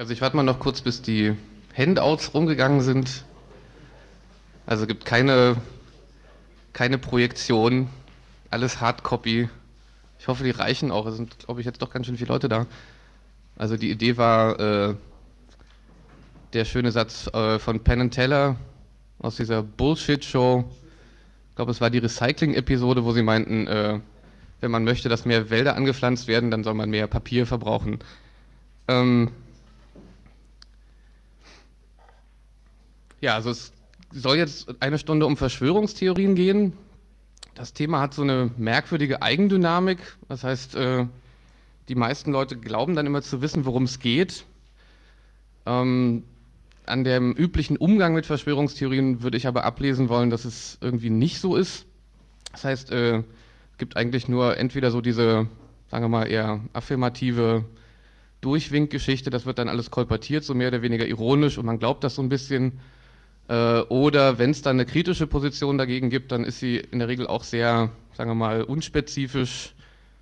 Also ich warte mal noch kurz, bis die Handouts rumgegangen sind. Also gibt keine, keine Projektion, alles Hardcopy. Ich hoffe, die reichen auch. Es sind, glaube ich, jetzt doch ganz schön viele Leute da. Also die Idee war äh, der schöne Satz äh, von Penn Teller aus dieser Bullshit-Show. Ich glaube, es war die Recycling-Episode, wo sie meinten, äh, wenn man möchte, dass mehr Wälder angepflanzt werden, dann soll man mehr Papier verbrauchen. Ähm, ja, also es soll jetzt eine Stunde um Verschwörungstheorien gehen. Das Thema hat so eine merkwürdige Eigendynamik. Das heißt, äh, die meisten Leute glauben dann immer zu wissen, worum es geht. Ähm, an dem üblichen Umgang mit Verschwörungstheorien würde ich aber ablesen wollen, dass es irgendwie nicht so ist. Das heißt, äh, es gibt eigentlich nur entweder so diese, sagen wir mal, eher affirmative Durchwinkgeschichte, das wird dann alles kolportiert, so mehr oder weniger ironisch und man glaubt das so ein bisschen. Äh, oder wenn es dann eine kritische Position dagegen gibt, dann ist sie in der Regel auch sehr, sagen wir mal, unspezifisch.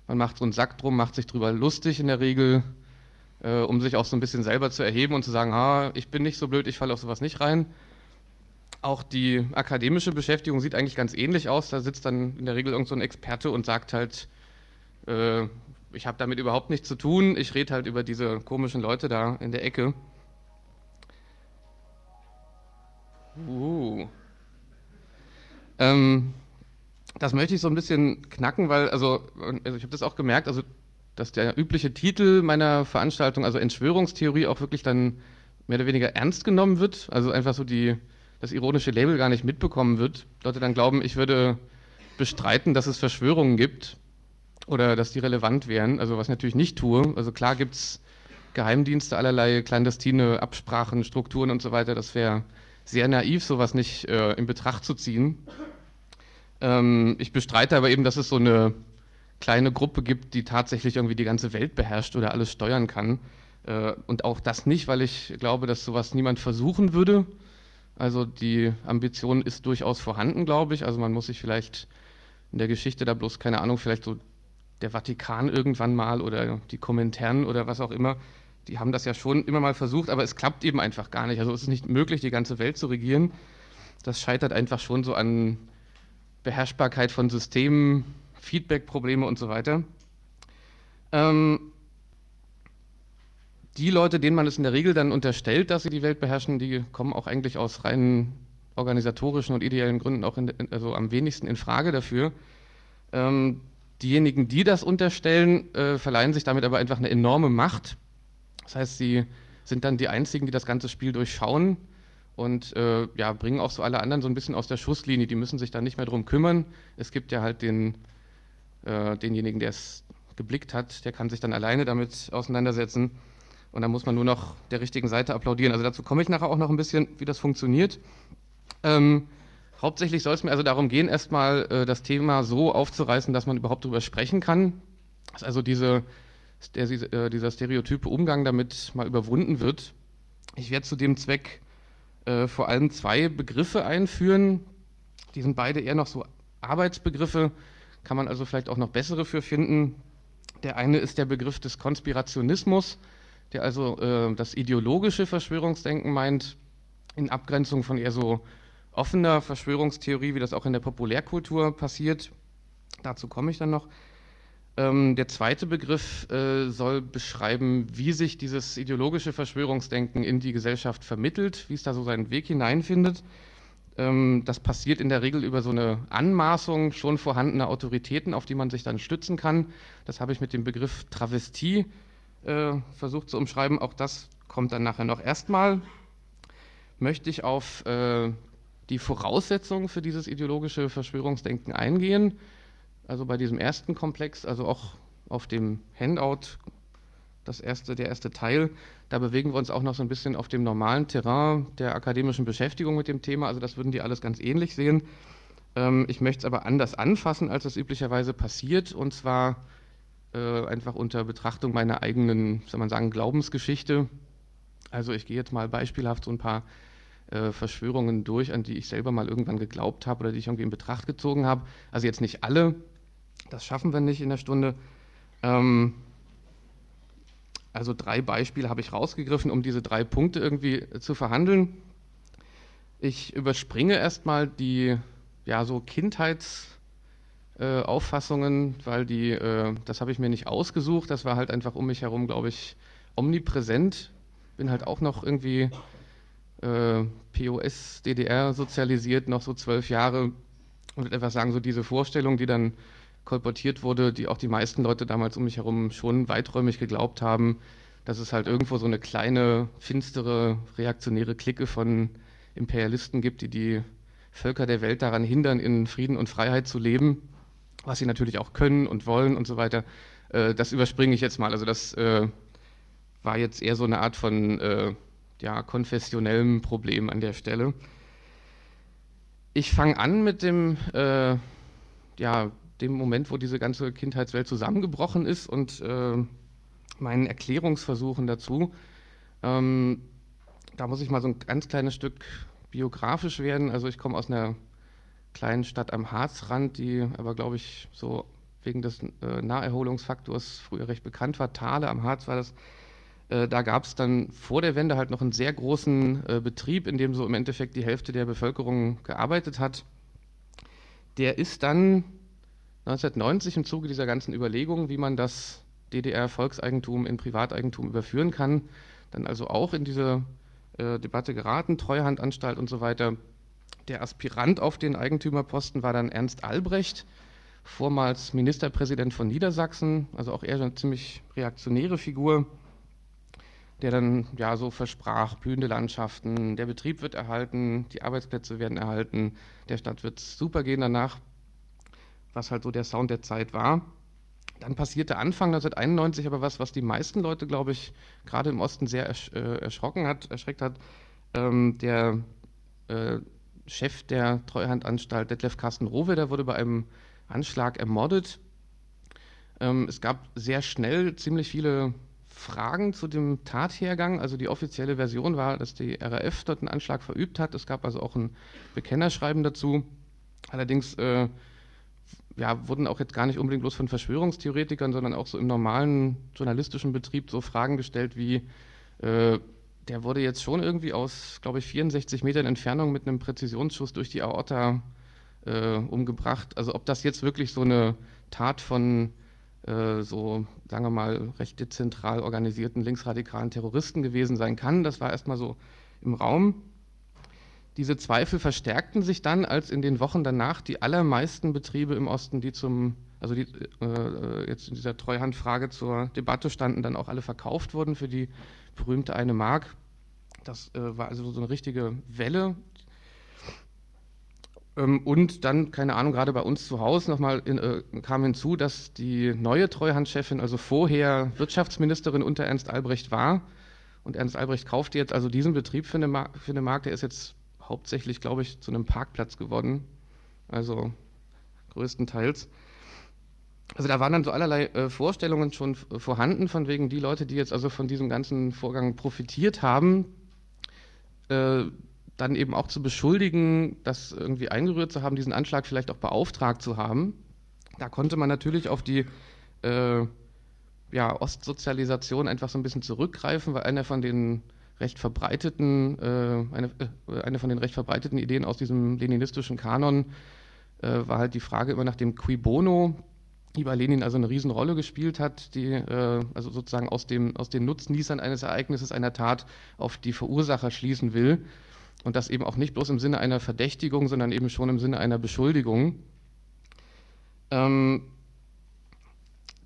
Man macht so einen Sack drum, macht sich drüber lustig in der Regel, äh, um sich auch so ein bisschen selber zu erheben und zu sagen, ha, ich bin nicht so blöd, ich falle auf sowas nicht rein. Auch die akademische Beschäftigung sieht eigentlich ganz ähnlich aus. Da sitzt dann in der Regel irgend so Experte und sagt halt, äh, ich habe damit überhaupt nichts zu tun, ich rede halt über diese komischen Leute da in der Ecke. Uh. Ähm, das möchte ich so ein bisschen knacken, weil, also, also ich habe das auch gemerkt, also, dass der übliche Titel meiner Veranstaltung, also Entschwörungstheorie, auch wirklich dann mehr oder weniger ernst genommen wird. Also einfach so die, das ironische Label gar nicht mitbekommen wird. Leute dann glauben, ich würde bestreiten, dass es Verschwörungen gibt oder dass die relevant wären. Also was ich natürlich nicht tue. Also klar gibt es Geheimdienste, allerlei clandestine Absprachen, Strukturen und so weiter. Das wäre sehr naiv, sowas nicht äh, in Betracht zu ziehen. Ähm, ich bestreite aber eben, dass es so eine kleine Gruppe gibt, die tatsächlich irgendwie die ganze Welt beherrscht oder alles steuern kann. Äh, und auch das nicht, weil ich glaube, dass sowas niemand versuchen würde. Also die Ambition ist durchaus vorhanden, glaube ich. Also man muss sich vielleicht in der Geschichte da bloß, keine Ahnung, vielleicht so der Vatikan irgendwann mal oder die Kommentaren oder was auch immer die haben das ja schon immer mal versucht, aber es klappt eben einfach gar nicht. Also es ist nicht möglich, die ganze Welt zu regieren. Das scheitert einfach schon so an Beherrschbarkeit von Systemen, Feedback-Probleme und so weiter. Ähm, die Leute, denen man es in der Regel dann unterstellt, dass sie die Welt beherrschen, die kommen auch eigentlich aus rein organisatorischen und ideellen Gründen auch in, also am wenigsten in Frage dafür. Ähm, diejenigen, die das unterstellen, äh, verleihen sich damit aber einfach eine enorme Macht das heißt, sie sind dann die Einzigen, die das ganze Spiel durchschauen und äh, ja, bringen auch so alle anderen so ein bisschen aus der Schusslinie. Die müssen sich dann nicht mehr drum kümmern. Es gibt ja halt den, äh, denjenigen, der es geblickt hat, der kann sich dann alleine damit auseinandersetzen. Und dann muss man nur noch der richtigen Seite applaudieren. Also dazu komme ich nachher auch noch ein bisschen, wie das funktioniert. Ähm, hauptsächlich soll es mir also darum gehen, erstmal äh, das Thema so aufzureißen, dass man überhaupt darüber sprechen kann. Dass also diese der, äh, dieser stereotype Umgang damit mal überwunden wird. Ich werde zu dem Zweck äh, vor allem zwei Begriffe einführen. Die sind beide eher noch so Arbeitsbegriffe, kann man also vielleicht auch noch bessere für finden. Der eine ist der Begriff des Konspirationismus, der also äh, das ideologische Verschwörungsdenken meint, in Abgrenzung von eher so offener Verschwörungstheorie, wie das auch in der Populärkultur passiert. Dazu komme ich dann noch. Ähm, der zweite Begriff äh, soll beschreiben, wie sich dieses ideologische Verschwörungsdenken in die Gesellschaft vermittelt, wie es da so seinen Weg hineinfindet. Ähm, das passiert in der Regel über so eine Anmaßung schon vorhandener Autoritäten, auf die man sich dann stützen kann. Das habe ich mit dem Begriff Travestie äh, versucht zu umschreiben. Auch das kommt dann nachher noch. Erstmal möchte ich auf äh, die Voraussetzungen für dieses ideologische Verschwörungsdenken eingehen also bei diesem ersten Komplex, also auch auf dem Handout, das erste, der erste Teil, da bewegen wir uns auch noch so ein bisschen auf dem normalen Terrain der akademischen Beschäftigung mit dem Thema. Also das würden die alles ganz ähnlich sehen. Ähm, ich möchte es aber anders anfassen, als es üblicherweise passiert, und zwar äh, einfach unter Betrachtung meiner eigenen, soll man sagen, Glaubensgeschichte. Also ich gehe jetzt mal beispielhaft so ein paar äh, Verschwörungen durch, an die ich selber mal irgendwann geglaubt habe oder die ich irgendwie in Betracht gezogen habe. Also jetzt nicht alle, das schaffen wir nicht in der Stunde. Ähm, also drei Beispiele habe ich rausgegriffen, um diese drei Punkte irgendwie zu verhandeln. Ich überspringe erstmal die ja, so Kindheitsauffassungen, äh, weil die, äh, das habe ich mir nicht ausgesucht, das war halt einfach um mich herum, glaube ich, omnipräsent. Bin halt auch noch irgendwie äh, POS, DDR sozialisiert, noch so zwölf Jahre und etwas sagen, so diese Vorstellung, die dann kolportiert wurde, die auch die meisten Leute damals um mich herum schon weiträumig geglaubt haben, dass es halt irgendwo so eine kleine, finstere, reaktionäre Clique von Imperialisten gibt, die die Völker der Welt daran hindern, in Frieden und Freiheit zu leben, was sie natürlich auch können und wollen und so weiter. Äh, das überspringe ich jetzt mal. Also das äh, war jetzt eher so eine Art von äh, ja, konfessionellem Problem an der Stelle. Ich fange an mit dem ja, dem Moment, wo diese ganze Kindheitswelt zusammengebrochen ist und äh, meinen Erklärungsversuchen dazu. Ähm, da muss ich mal so ein ganz kleines Stück biografisch werden. Also ich komme aus einer kleinen Stadt am Harzrand, die aber, glaube ich, so wegen des äh, Naherholungsfaktors früher recht bekannt war. Thale am Harz war das. Äh, da gab es dann vor der Wende halt noch einen sehr großen äh, Betrieb, in dem so im Endeffekt die Hälfte der Bevölkerung gearbeitet hat. Der ist dann 1990 im Zuge dieser ganzen Überlegungen, wie man das DDR-Volkseigentum in Privateigentum überführen kann, dann also auch in diese äh, Debatte geraten, Treuhandanstalt und so weiter. Der Aspirant auf den Eigentümerposten war dann Ernst Albrecht, vormals Ministerpräsident von Niedersachsen, also auch eher eine ziemlich reaktionäre Figur, der dann ja so versprach, blühende Landschaften, der Betrieb wird erhalten, die Arbeitsplätze werden erhalten, der Stadt wird super gehen danach was halt so der Sound der Zeit war. Dann passierte Anfang 1991 aber was, was die meisten Leute, glaube ich, gerade im Osten sehr ersch äh, erschrocken hat, erschreckt hat. Ähm, der äh, Chef der Treuhandanstalt, Detlef Carsten Rohweder, wurde bei einem Anschlag ermordet. Ähm, es gab sehr schnell ziemlich viele Fragen zu dem Tathergang. Also die offizielle Version war, dass die RAF dort einen Anschlag verübt hat. Es gab also auch ein Bekennerschreiben dazu. Allerdings äh, ja, wurden auch jetzt gar nicht unbedingt bloß von Verschwörungstheoretikern, sondern auch so im normalen journalistischen Betrieb so Fragen gestellt wie, äh, der wurde jetzt schon irgendwie aus, glaube ich, 64 Metern Entfernung mit einem Präzisionsschuss durch die Aorta äh, umgebracht. Also ob das jetzt wirklich so eine Tat von äh, so, sagen wir mal, recht dezentral organisierten linksradikalen Terroristen gewesen sein kann, das war erstmal so im Raum. Diese Zweifel verstärkten sich dann, als in den Wochen danach die allermeisten Betriebe im Osten, die zum, also die äh, jetzt in dieser Treuhandfrage zur Debatte standen, dann auch alle verkauft wurden für die berühmte eine Mark. Das äh, war also so eine richtige Welle. Ähm, und dann, keine Ahnung, gerade bei uns zu Hause nochmal in, äh, kam hinzu, dass die neue Treuhandchefin, also vorher Wirtschaftsministerin unter Ernst Albrecht war. Und Ernst Albrecht kaufte jetzt also diesen Betrieb für eine, Mark, für eine Mark, der ist jetzt hauptsächlich, glaube ich, zu einem Parkplatz geworden. Also größtenteils. Also da waren dann so allerlei äh, Vorstellungen schon vorhanden, von wegen die Leute, die jetzt also von diesem ganzen Vorgang profitiert haben, äh, dann eben auch zu beschuldigen, das irgendwie eingerührt zu haben, diesen Anschlag vielleicht auch beauftragt zu haben. Da konnte man natürlich auf die äh, ja, Ostsozialisation einfach so ein bisschen zurückgreifen, weil einer von den recht verbreiteten, äh, eine, äh, eine von den recht verbreiteten Ideen aus diesem leninistischen Kanon äh, war halt die Frage immer nach dem Qui Bono, die bei Lenin also eine Riesenrolle gespielt hat, die äh, also sozusagen aus, dem, aus den Nutznießern eines Ereignisses, einer Tat auf die Verursacher schließen will. Und das eben auch nicht bloß im Sinne einer Verdächtigung, sondern eben schon im Sinne einer Beschuldigung. Ähm,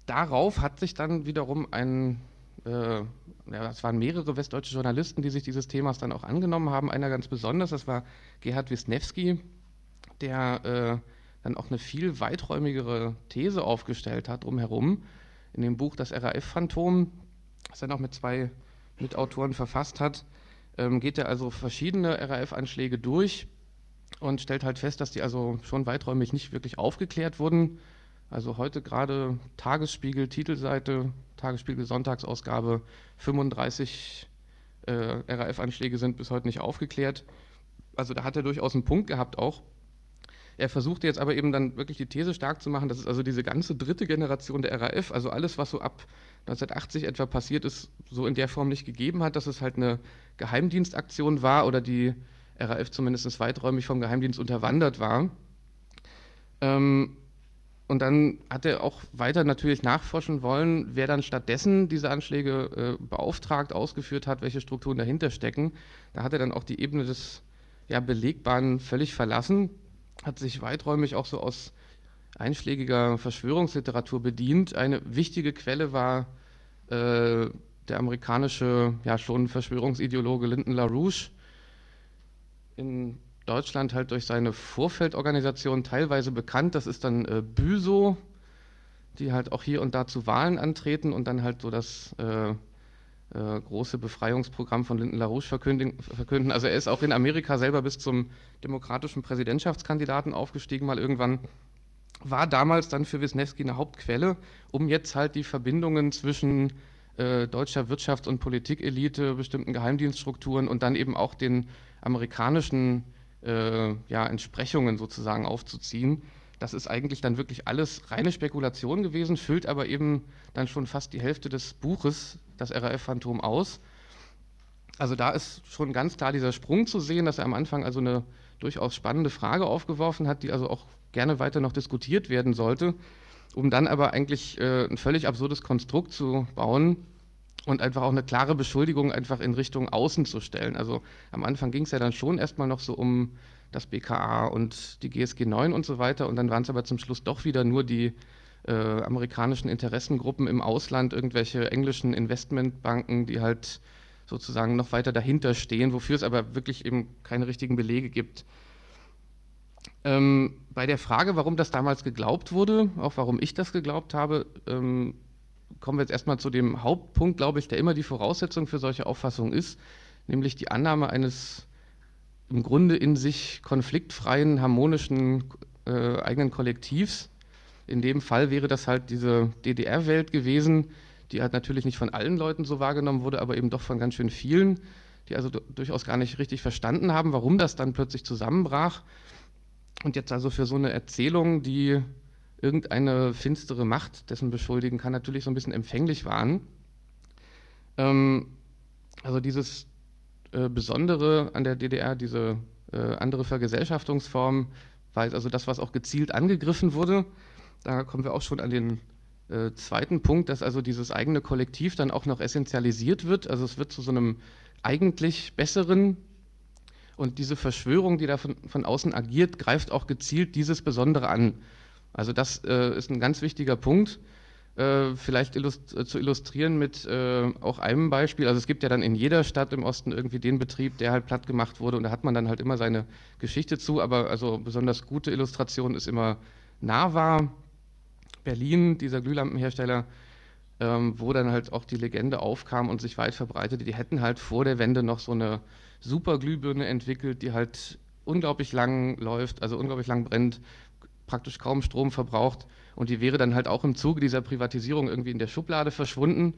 darauf hat sich dann wiederum ein ja, es waren mehrere westdeutsche Journalisten, die sich dieses Themas dann auch angenommen haben. Einer ganz besonders, das war Gerhard Wisniewski, der äh, dann auch eine viel weiträumigere These aufgestellt hat drumherum. In dem Buch Das RAF-Phantom, das er noch mit zwei Mitautoren verfasst hat, ähm, geht er also verschiedene RAF-Anschläge durch und stellt halt fest, dass die also schon weiträumig nicht wirklich aufgeklärt wurden. Also heute gerade Tagesspiegel, Titelseite, Tagesspiegel Sonntagsausgabe, 35 äh, RAF-Anschläge sind bis heute nicht aufgeklärt. Also da hat er durchaus einen Punkt gehabt auch. Er versuchte jetzt aber eben dann wirklich die These stark zu machen, dass es also diese ganze dritte Generation der RAF, also alles, was so ab 1980 etwa passiert ist, so in der Form nicht gegeben hat, dass es halt eine Geheimdienstaktion war oder die RAF zumindest weiträumig vom Geheimdienst unterwandert war. Ähm, und dann hat er auch weiter natürlich nachforschen wollen, wer dann stattdessen diese Anschläge äh, beauftragt, ausgeführt hat, welche Strukturen dahinter stecken. Da hat er dann auch die Ebene des ja, Belegbaren völlig verlassen, hat sich weiträumig auch so aus einschlägiger Verschwörungsliteratur bedient. Eine wichtige Quelle war äh, der amerikanische, ja schon Verschwörungsideologe Lyndon LaRouche, in Deutschland halt durch seine Vorfeldorganisation teilweise bekannt. Das ist dann äh, Büso, die halt auch hier und da zu Wahlen antreten und dann halt so das äh, äh, große Befreiungsprogramm von Lyndon LaRouche verkünden. Also er ist auch in Amerika selber bis zum demokratischen Präsidentschaftskandidaten aufgestiegen, mal irgendwann. War damals dann für Wisniewski eine Hauptquelle, um jetzt halt die Verbindungen zwischen äh, deutscher Wirtschafts- und Politikelite, bestimmten Geheimdienststrukturen und dann eben auch den amerikanischen äh, ja, Entsprechungen sozusagen aufzuziehen. Das ist eigentlich dann wirklich alles reine Spekulation gewesen, füllt aber eben dann schon fast die Hälfte des Buches, das RAF-Phantom, aus. Also da ist schon ganz klar dieser Sprung zu sehen, dass er am Anfang also eine durchaus spannende Frage aufgeworfen hat, die also auch gerne weiter noch diskutiert werden sollte, um dann aber eigentlich äh, ein völlig absurdes Konstrukt zu bauen, und einfach auch eine klare Beschuldigung einfach in Richtung Außen zu stellen. Also am Anfang ging es ja dann schon erstmal noch so um das BKA und die GSG 9 und so weiter und dann waren es aber zum Schluss doch wieder nur die äh, amerikanischen Interessengruppen im Ausland, irgendwelche englischen Investmentbanken, die halt sozusagen noch weiter dahinter stehen, wofür es aber wirklich eben keine richtigen Belege gibt. Ähm, bei der Frage, warum das damals geglaubt wurde, auch warum ich das geglaubt habe, ähm, kommen wir jetzt erstmal zu dem Hauptpunkt, glaube ich, der immer die Voraussetzung für solche Auffassungen ist, nämlich die Annahme eines im Grunde in sich konfliktfreien, harmonischen äh, eigenen Kollektivs. In dem Fall wäre das halt diese DDR-Welt gewesen, die halt natürlich nicht von allen Leuten so wahrgenommen wurde, aber eben doch von ganz schön vielen, die also durchaus gar nicht richtig verstanden haben, warum das dann plötzlich zusammenbrach. Und jetzt also für so eine Erzählung, die irgendeine finstere Macht dessen beschuldigen kann, natürlich so ein bisschen empfänglich waren. Ähm, also dieses äh, Besondere an der DDR, diese äh, andere Vergesellschaftungsform, war also das, was auch gezielt angegriffen wurde. Da kommen wir auch schon an den äh, zweiten Punkt, dass also dieses eigene Kollektiv dann auch noch essentialisiert wird. Also es wird zu so einem eigentlich besseren und diese Verschwörung, die da von, von außen agiert, greift auch gezielt dieses Besondere an. Also das äh, ist ein ganz wichtiger Punkt. Äh, vielleicht illust äh, zu illustrieren mit äh, auch einem Beispiel. Also es gibt ja dann in jeder Stadt im Osten irgendwie den Betrieb, der halt platt gemacht wurde und da hat man dann halt immer seine Geschichte zu. Aber also besonders gute Illustration ist immer Nava, Berlin, dieser Glühlampenhersteller, ähm, wo dann halt auch die Legende aufkam und sich weit verbreitete. Die hätten halt vor der Wende noch so eine super Glühbirne entwickelt, die halt unglaublich lang läuft, also unglaublich lang brennt, praktisch kaum Strom verbraucht und die wäre dann halt auch im Zuge dieser Privatisierung irgendwie in der Schublade verschwunden.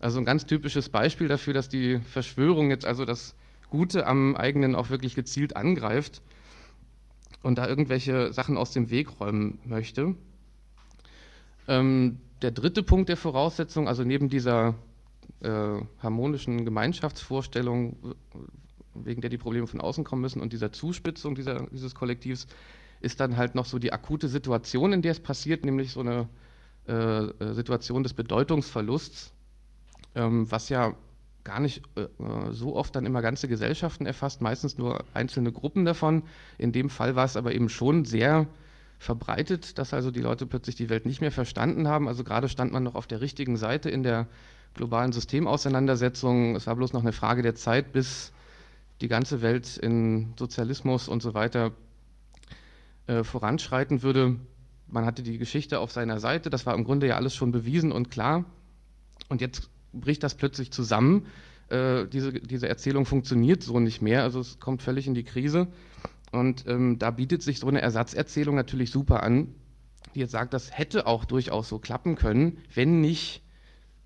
Also ein ganz typisches Beispiel dafür, dass die Verschwörung jetzt also das Gute am eigenen auch wirklich gezielt angreift und da irgendwelche Sachen aus dem Weg räumen möchte. Ähm, der dritte Punkt der Voraussetzung, also neben dieser äh, harmonischen Gemeinschaftsvorstellung, wegen der die Probleme von außen kommen müssen und dieser Zuspitzung dieser, dieses Kollektivs, ist dann halt noch so die akute Situation, in der es passiert, nämlich so eine äh, äh, Situation des Bedeutungsverlusts, ähm, was ja gar nicht äh, so oft dann immer ganze Gesellschaften erfasst, meistens nur einzelne Gruppen davon. In dem Fall war es aber eben schon sehr verbreitet, dass also die Leute plötzlich die Welt nicht mehr verstanden haben. Also gerade stand man noch auf der richtigen Seite in der globalen Systemauseinandersetzung. Es war bloß noch eine Frage der Zeit, bis die ganze Welt in Sozialismus und so weiter äh, voranschreiten würde. Man hatte die Geschichte auf seiner Seite, das war im Grunde ja alles schon bewiesen und klar. Und jetzt bricht das plötzlich zusammen. Äh, diese, diese Erzählung funktioniert so nicht mehr, also es kommt völlig in die Krise. Und ähm, da bietet sich so eine Ersatzerzählung natürlich super an, die jetzt sagt, das hätte auch durchaus so klappen können, wenn nicht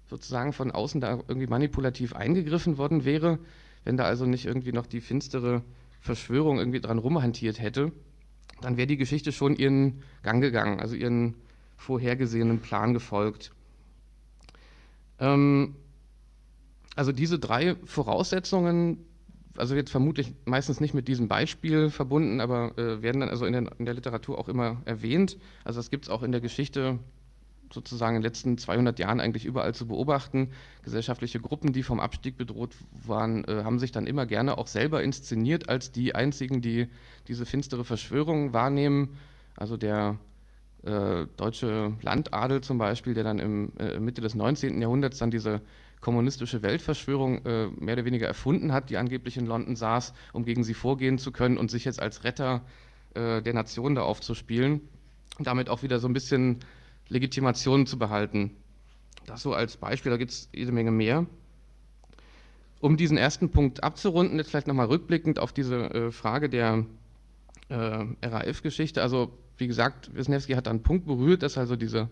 sozusagen von außen da irgendwie manipulativ eingegriffen worden wäre, wenn da also nicht irgendwie noch die finstere Verschwörung irgendwie dran rumhantiert hätte. Dann wäre die Geschichte schon ihren Gang gegangen, also ihren vorhergesehenen Plan gefolgt. Ähm, also diese drei Voraussetzungen, also jetzt vermutlich meistens nicht mit diesem Beispiel verbunden, aber äh, werden dann also in der, in der, Literatur auch immer erwähnt. Also das gibt es auch in der Geschichte sozusagen in den letzten 200 Jahren eigentlich überall zu beobachten. Gesellschaftliche Gruppen, die vom Abstieg bedroht waren, äh, haben sich dann immer gerne auch selber inszeniert als die einzigen, die diese finstere Verschwörung wahrnehmen. Also der äh, deutsche Landadel zum Beispiel, der dann im äh, Mitte des 19. Jahrhunderts dann diese kommunistische Weltverschwörung äh, mehr oder weniger erfunden hat, die angeblich in London saß, um gegen sie vorgehen zu können und sich jetzt als Retter äh, der Nation da aufzuspielen. Damit auch wieder so ein bisschen Legitimation zu behalten. Das so als Beispiel, da gibt es jede Menge mehr. Um diesen ersten Punkt abzurunden, jetzt vielleicht nochmal rückblickend auf diese äh, Frage der äh, RAF-Geschichte. Also wie gesagt, Wisniewski hat einen Punkt berührt, dass also diese,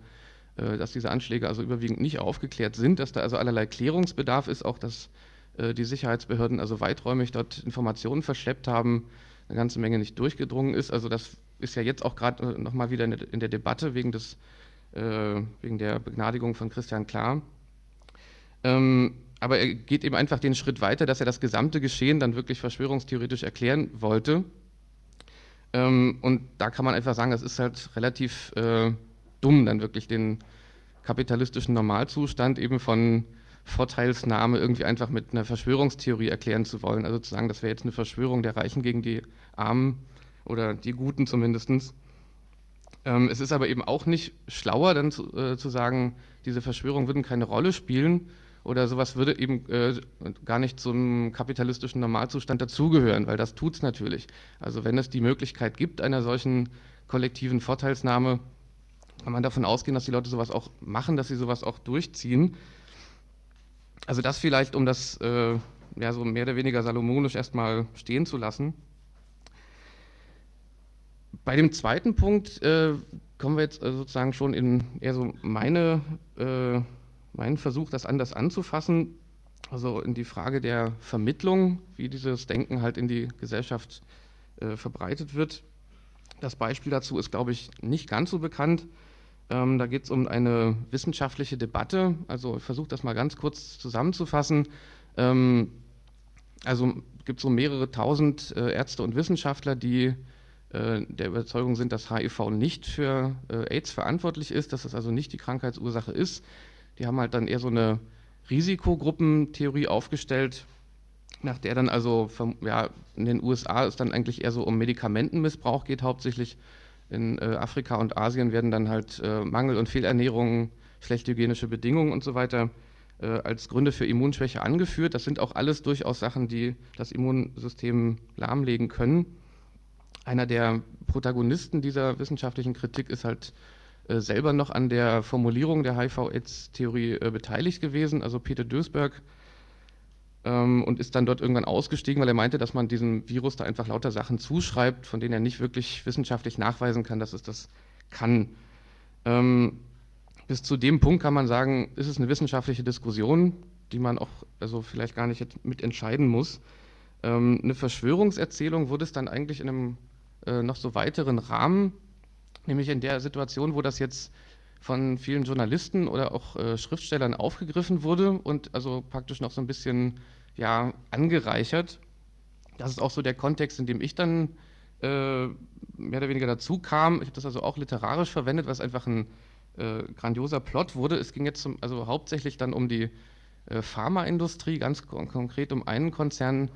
äh, dass diese Anschläge also überwiegend nicht aufgeklärt sind, dass da also allerlei Klärungsbedarf ist, auch dass äh, die Sicherheitsbehörden also weiträumig dort Informationen verschleppt haben, eine ganze Menge nicht durchgedrungen ist. Also das ist ja jetzt auch gerade äh, nochmal wieder in der Debatte wegen des wegen der Begnadigung von Christian Klar. Ähm, aber er geht eben einfach den Schritt weiter, dass er das gesamte Geschehen dann wirklich verschwörungstheoretisch erklären wollte. Ähm, und da kann man einfach sagen, das ist halt relativ äh, dumm, dann wirklich den kapitalistischen Normalzustand eben von Vorteilsnahme irgendwie einfach mit einer Verschwörungstheorie erklären zu wollen. Also zu sagen, das wäre jetzt eine Verschwörung der Reichen gegen die Armen oder die Guten zumindest. Ähm, es ist aber eben auch nicht schlauer, dann zu, äh, zu, sagen, diese Verschwörungen würden keine Rolle spielen oder sowas würde eben äh, gar nicht zum kapitalistischen Normalzustand dazugehören, weil das tut es natürlich. Also wenn es die Möglichkeit gibt einer solchen kollektiven Vorteilsnahme, kann man davon ausgehen, dass die Leute sowas auch machen, dass sie sowas auch durchziehen. Also das vielleicht, um das äh, ja so mehr oder weniger salomonisch erstmal stehen zu lassen. Bei dem zweiten Punkt äh, kommen wir jetzt äh, sozusagen schon in eher so meine, äh, meinen Versuch, das anders anzufassen, also in die Frage der Vermittlung, wie dieses Denken halt in die Gesellschaft äh, verbreitet wird. Das Beispiel dazu ist, glaube ich, nicht ganz so bekannt. Ähm, da geht es um eine wissenschaftliche Debatte. Also ich versuche das mal ganz kurz zusammenzufassen. Ähm, also gibt es so mehrere tausend äh, Ärzte und Wissenschaftler, die der Überzeugung sind, dass HIV nicht für äh, AIDS verantwortlich ist, dass es also nicht die Krankheitsursache ist. Die haben halt dann eher so eine Risikogruppentheorie aufgestellt, nach der dann also ja, in den USA es dann eigentlich eher so um Medikamentenmissbrauch geht, hauptsächlich in äh, Afrika und Asien werden dann halt äh, Mangel- und Fehlernährung, schlechte hygienische Bedingungen und so weiter äh, als Gründe für Immunschwäche angeführt. Das sind auch alles durchaus Sachen, die das Immunsystem lahmlegen können einer der Protagonisten dieser wissenschaftlichen Kritik ist halt äh, selber noch an der Formulierung der HIV-AIDS-Theorie äh, beteiligt gewesen, also Peter Duisberg, ähm, und ist dann dort irgendwann ausgestiegen, weil er meinte, dass man diesem Virus da einfach lauter Sachen zuschreibt, von denen er nicht wirklich wissenschaftlich nachweisen kann, dass es das kann. Ähm, bis zu dem Punkt kann man sagen, ist es eine wissenschaftliche Diskussion, die man auch also vielleicht gar nicht mit entscheiden muss. Ähm, eine Verschwörungserzählung wurde es dann eigentlich in einem äh, noch so weiteren Rahmen, nämlich in der Situation, wo das jetzt von vielen Journalisten oder auch äh, Schriftstellern aufgegriffen wurde und also praktisch noch so ein bisschen ja, angereichert. Das ist auch so der Kontext, in dem ich dann äh, mehr oder weniger dazu kam. Ich habe das also auch literarisch verwendet, was einfach ein äh, grandioser Plot wurde. Es ging jetzt zum, also hauptsächlich dann um die äh, Pharmaindustrie, ganz kon konkret um einen Konzern,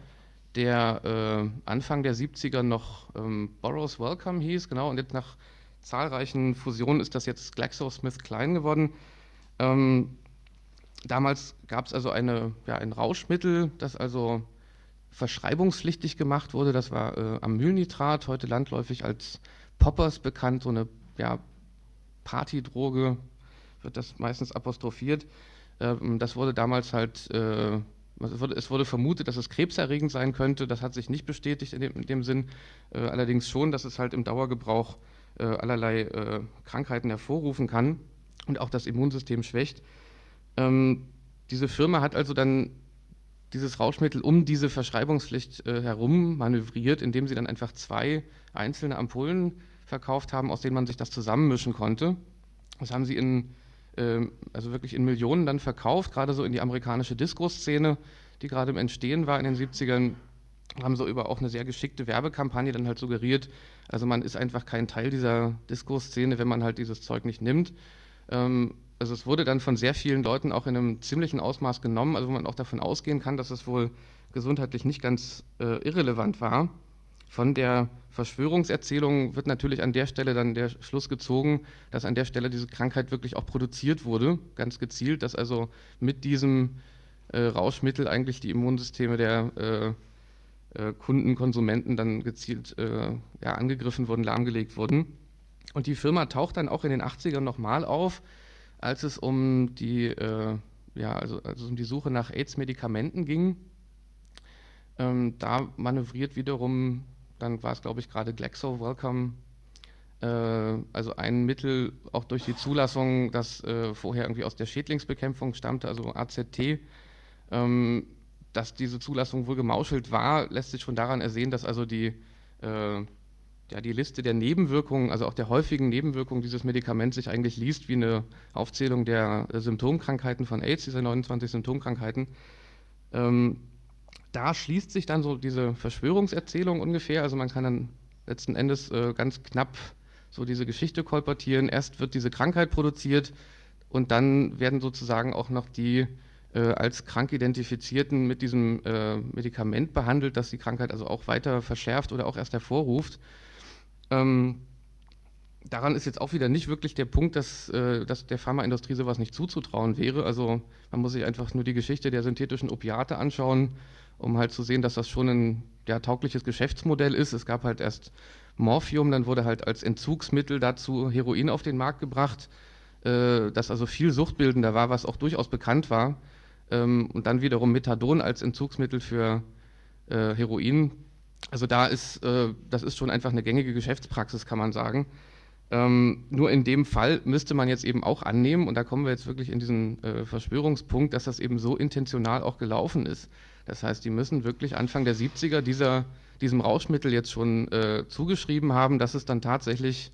der äh, Anfang der 70er noch ähm, Burroughs Welcome hieß, genau, und jetzt nach zahlreichen Fusionen ist das jetzt GlaxoSmithKline geworden. Ähm, damals gab es also eine, ja, ein Rauschmittel, das also verschreibungspflichtig gemacht wurde, das war äh, Amylnitrat, heute landläufig als Poppers bekannt, so eine ja, Partydroge, wird das meistens apostrophiert. Ähm, das wurde damals halt äh, es wurde, vermutet, dass es krebserregend sein könnte. Das hat sich nicht bestätigt in dem, in dem Sinn. Äh, allerdings schon, dass es halt im Dauergebrauch äh, allerlei äh, Krankheiten hervorrufen kann und auch das Immunsystem schwächt. Ähm, diese Firma hat also dann dieses Rauschmittel um diese Verschreibungspflicht äh, herum manövriert, indem sie dann einfach zwei einzelne Ampullen verkauft haben, aus denen man sich das zusammenmischen konnte. Das haben sie in, also wirklich in Millionen dann verkauft, gerade so in die amerikanische Disco-Szene, die gerade im Entstehen war in den 70ern, haben so über auch eine sehr geschickte Werbekampagne dann halt suggeriert, also man ist einfach kein Teil dieser Disco-Szene, wenn man halt dieses Zeug nicht nimmt. Ähm, also es wurde dann von sehr vielen Leuten auch in einem ziemlichen Ausmaß genommen, also wo man auch davon ausgehen kann, dass es wohl gesundheitlich nicht ganz äh, irrelevant war. Von der Verschwörungserzählung wird natürlich an der Stelle dann der Schluss gezogen, dass an der Stelle diese Krankheit wirklich auch produziert wurde, ganz gezielt, dass also mit diesem äh, Rauschmittel eigentlich die Immunsysteme der äh, äh, Kunden, Konsumenten dann gezielt äh, ja, angegriffen wurden, lahmgelegt wurden. Und die Firma taucht dann auch in den 80ern nochmal auf, als es um die, äh, ja, also, also um die Suche nach AIDS-Medikamenten ging. Ähm, da manövriert wiederum, dann war es glaube ich gerade Glaxo Welcome, äh, also ein Mittel auch durch die Zulassung, das äh, vorher irgendwie aus der Schädlingsbekämpfung stammte, also AZT. Ähm, dass diese Zulassung wohl gemauschelt war, lässt sich schon daran ersehen, dass also die äh, ja, die Liste der Nebenwirkungen, also auch der häufigen Nebenwirkungen dieses Medikaments sich eigentlich liest wie eine Aufzählung der äh, Symptomkrankheiten von AIDS, dieser 29 Symptomkrankheiten. Ähm, da schließt sich dann so diese Verschwörungserzählung ungefähr. Also man kann dann letzten Endes äh, ganz knapp so diese Geschichte kolportieren. Erst wird diese Krankheit produziert und dann werden sozusagen auch noch die äh, als krank identifizierten mit diesem äh, Medikament behandelt, das die Krankheit also auch weiter verschärft oder auch erst hervorruft. Ähm, daran ist jetzt auch wieder nicht wirklich der Punkt, dass, äh, dass der Pharmaindustrie sowas nicht zuzutrauen wäre. Also man muss sich einfach nur die Geschichte der synthetischen Opiate anschauen, um halt zu sehen, dass das schon ein ja, taugliches Geschäftsmodell ist. Es gab halt erst Morphium, dann wurde halt als Entzugsmittel dazu Heroin auf den Markt gebracht, äh, das also viel suchtbildender war, was auch durchaus bekannt war. Ähm, und dann wiederum Methadon als Entzugsmittel für äh, Heroin also da ist, das ist schon einfach eine gängige Geschäftspraxis, kann man sagen. Ähm, nur in dem Fall müsste man jetzt eben auch annehmen, und da kommen wir jetzt wirklich in diesen äh, Verschwörungspunkt, dass das eben so intentional auch gelaufen ist. Das heißt, die müssen wirklich Anfang der 70er dieser, diesem Rauschmittel jetzt schon äh, zugeschrieben haben, dass es dann tatsächlich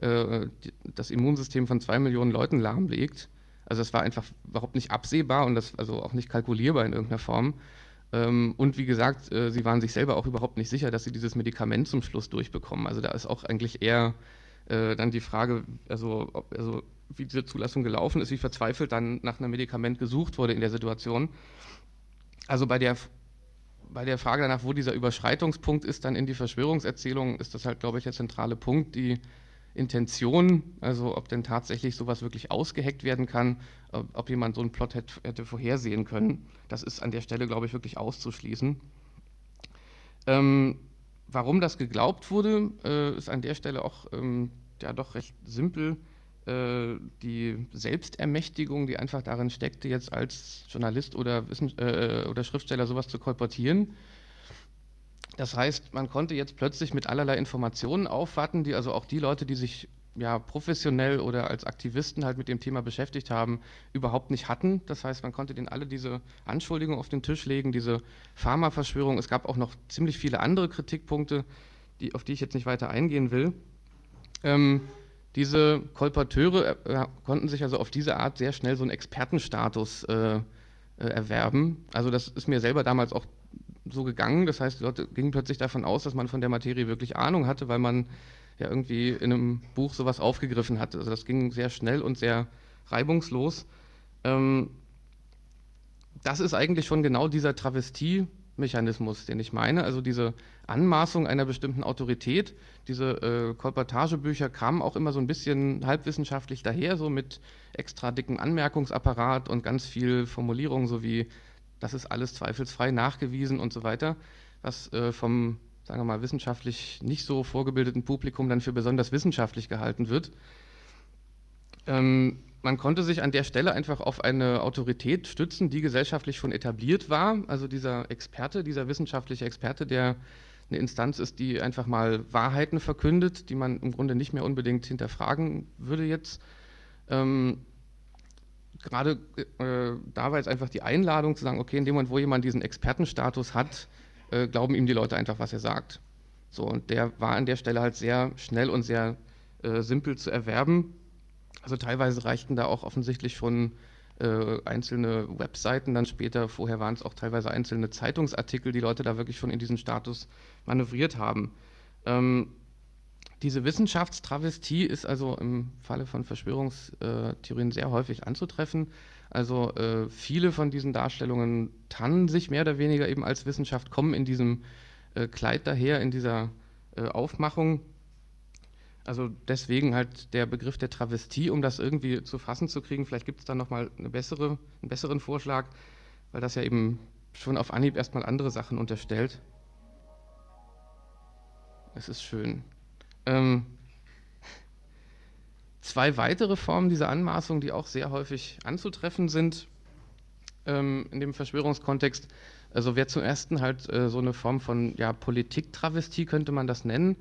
äh, das Immunsystem von zwei Millionen Leuten lahmlegt. Also das war einfach überhaupt nicht absehbar und das also auch nicht kalkulierbar in irgendeiner Form. Ähm, und wie gesagt, äh, sie waren sich selber auch überhaupt nicht sicher, dass sie dieses Medikament zum Schluss durchbekommen. Also da ist auch eigentlich eher äh, dann die Frage, also, ob, also wie diese Zulassung gelaufen ist, wie verzweifelt dann nach einem Medikament gesucht wurde in der Situation. Also bei der, bei der Frage danach, wo dieser Überschreitungspunkt ist, dann in die Verschwörungserzählung, ist das halt, glaube ich, der zentrale Punkt, die Intention, also ob denn tatsächlich sowas wirklich ausgeheckt werden kann, ob jemand so einen Plot hätte, hätte vorhersehen können, das ist an der Stelle, glaube ich, wirklich auszuschließen. Ähm, warum das geglaubt wurde, äh, ist an der Stelle auch ähm, ja doch recht simpel. Äh, die Selbstermächtigung, die einfach darin steckte, jetzt als Journalist oder, Wissen, äh, oder Schriftsteller sowas zu kolportieren das heißt, man konnte jetzt plötzlich mit allerlei Informationen aufwarten, die also auch die Leute, die sich ja professionell oder als Aktivisten halt mit dem Thema beschäftigt haben, überhaupt nicht hatten. Das heißt, man konnte denen alle diese Anschuldigungen auf den Tisch legen, diese Pharmaverschwörung. Es gab auch noch ziemlich viele andere Kritikpunkte, die, auf die ich jetzt nicht weiter eingehen will. Ähm, diese Kolporteure äh, konnten sich also auf diese Art sehr schnell so einen Expertenstatus äh, äh, erwerben. Also das ist mir selber damals auch so gegangen. Das heißt, die Leute gingen plötzlich davon aus, dass man von der Materie wirklich Ahnung hatte, weil man ja irgendwie in einem Buch sowas aufgegriffen hatte. Also das ging sehr schnell und sehr reibungslos. Ähm, das ist eigentlich schon genau dieser Travestie-Mechanismus, den ich meine. Also diese Anmaßung einer bestimmten Autorität. Diese äh, Kolportagebücher kamen auch immer so ein bisschen halbwissenschaftlich daher, so mit extra dicken Anmerkungsapparat und ganz viel Formulierung, so wie das ist alles zweifelsfrei nachgewiesen und so weiter, was äh, vom, sagen wir mal, wissenschaftlich nicht so vorgebildeten Publikum dann für besonders wissenschaftlich gehalten wird. Ähm, man konnte sich an der Stelle einfach auf eine Autorität stützen, die gesellschaftlich schon etabliert war. Also dieser Experte, dieser wissenschaftliche Experte, der eine Instanz ist, die einfach mal Wahrheiten verkündet, die man im Grunde nicht mehr unbedingt hinterfragen würde jetzt. Ähm, gerade äh, da war jetzt einfach die Einladung zu sagen, okay, in dem Moment, wo jemand diesen Expertenstatus hat, äh, glauben ihm die Leute einfach, was er sagt. So, und der war an der Stelle halt sehr schnell und sehr äh, simpel zu erwerben. Also teilweise reichten da auch offensichtlich schon äh, einzelne Webseiten dann später, vorher waren es auch teilweise einzelne Zeitungsartikel, die Leute da wirklich schon in diesen Status manövriert haben. Ähm, diese Wissenschaftstravestie ist also im Falle von Verschwörungstheorien sehr häufig anzutreffen. Also äh, viele von diesen Darstellungen tannen sich mehr oder weniger eben als Wissenschaft, kommen in diesem äh, Kleid daher, in dieser äh, Aufmachung. Also deswegen halt der Begriff der Travestie, um das irgendwie zu fassen zu kriegen. Vielleicht gibt es da nochmal eine bessere, einen besseren Vorschlag, weil das ja eben schon auf Anhieb erstmal andere Sachen unterstellt. Es ist schön. Ähm, zwei weitere Formen dieser Anmaßung, die auch sehr häufig anzutreffen sind ähm, in dem Verschwörungskontext. Also wäre zum ersten halt äh, so eine Form von ja, Politiktravestie, könnte man das nennen.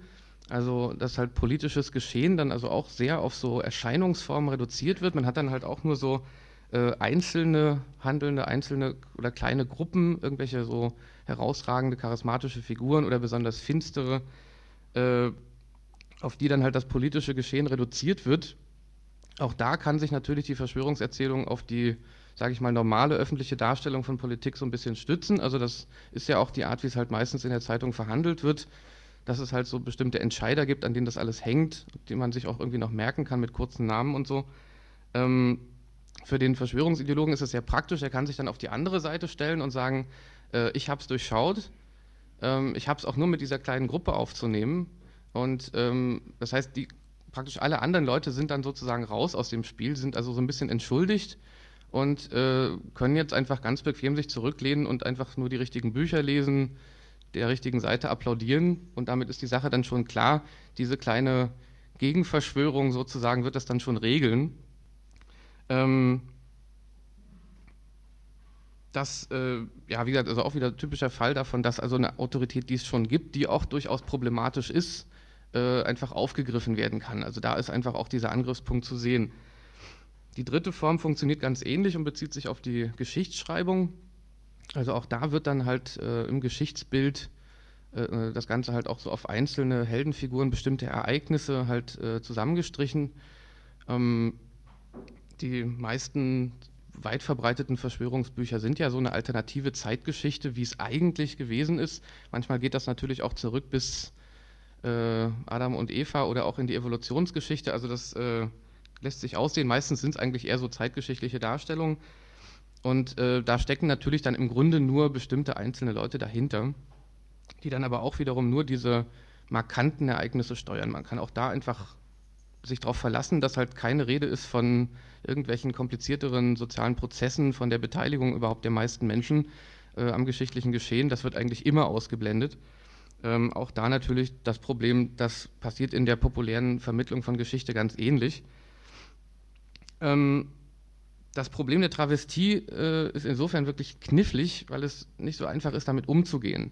Also, dass halt politisches Geschehen dann also auch sehr auf so Erscheinungsformen reduziert wird. Man hat dann halt auch nur so äh, einzelne handelnde, einzelne oder kleine Gruppen, irgendwelche so herausragende, charismatische Figuren oder besonders finstere äh, auf die dann halt das politische Geschehen reduziert wird. Auch da kann sich natürlich die Verschwörungserzählung auf die, sage ich mal, normale öffentliche Darstellung von Politik so ein bisschen stützen. Also das ist ja auch die Art, wie es halt meistens in der Zeitung verhandelt wird, dass es halt so bestimmte Entscheider gibt, an denen das alles hängt, die man sich auch irgendwie noch merken kann mit kurzen Namen und so. Ähm, für den Verschwörungsideologen ist es sehr praktisch, er kann sich dann auf die andere Seite stellen und sagen, äh, ich habe es durchschaut, ähm, ich habe es auch nur mit dieser kleinen Gruppe aufzunehmen und ähm, das heißt, die, praktisch alle anderen Leute sind dann sozusagen raus aus dem Spiel, sind also so ein bisschen entschuldigt und äh, können jetzt einfach ganz bequem sich zurücklehnen und einfach nur die richtigen Bücher lesen, der richtigen Seite applaudieren und damit ist die Sache dann schon klar. Diese kleine Gegenverschwörung sozusagen wird das dann schon regeln. Ähm, das, äh, ja, wie gesagt, also auch wieder typischer Fall davon, dass also eine Autorität, die es schon gibt, die auch durchaus problematisch ist, äh, einfach aufgegriffen werden kann. Also da ist einfach auch dieser Angriffspunkt zu sehen. Die dritte Form funktioniert ganz ähnlich und bezieht sich auf die Geschichtsschreibung. Also auch da wird dann halt äh, im Geschichtsbild äh, äh das Ganze halt auch so auf einzelne Heldenfiguren, bestimmte Ereignisse halt äh, zusammengestrichen. Ähm, die meisten weit verbreiteten Verschwörungsbücher sind ja so eine alternative Zeitgeschichte, wie es eigentlich gewesen ist. Manchmal geht das natürlich auch zurück bis äh, Adam und Eva oder auch in die Evolutionsgeschichte. Also das äh, lässt sich aussehen. Meistens sind es eigentlich eher so zeitgeschichtliche Darstellungen. Und äh, da stecken natürlich dann im Grunde nur bestimmte einzelne Leute dahinter, die dann aber auch wiederum nur diese markanten Ereignisse steuern. Man kann auch da einfach sich darauf verlassen, dass halt keine Rede ist von irgendwelchen komplizierteren sozialen Prozessen, von der Beteiligung überhaupt der meisten Menschen äh, am geschichtlichen Geschehen. Das wird eigentlich immer ausgeblendet. Ähm, auch da natürlich das Problem, das passiert in der populären Vermittlung von Geschichte ganz ähnlich. Ähm, das Problem der Travestie äh, ist insofern wirklich knifflig, weil es nicht so einfach ist, damit umzugehen.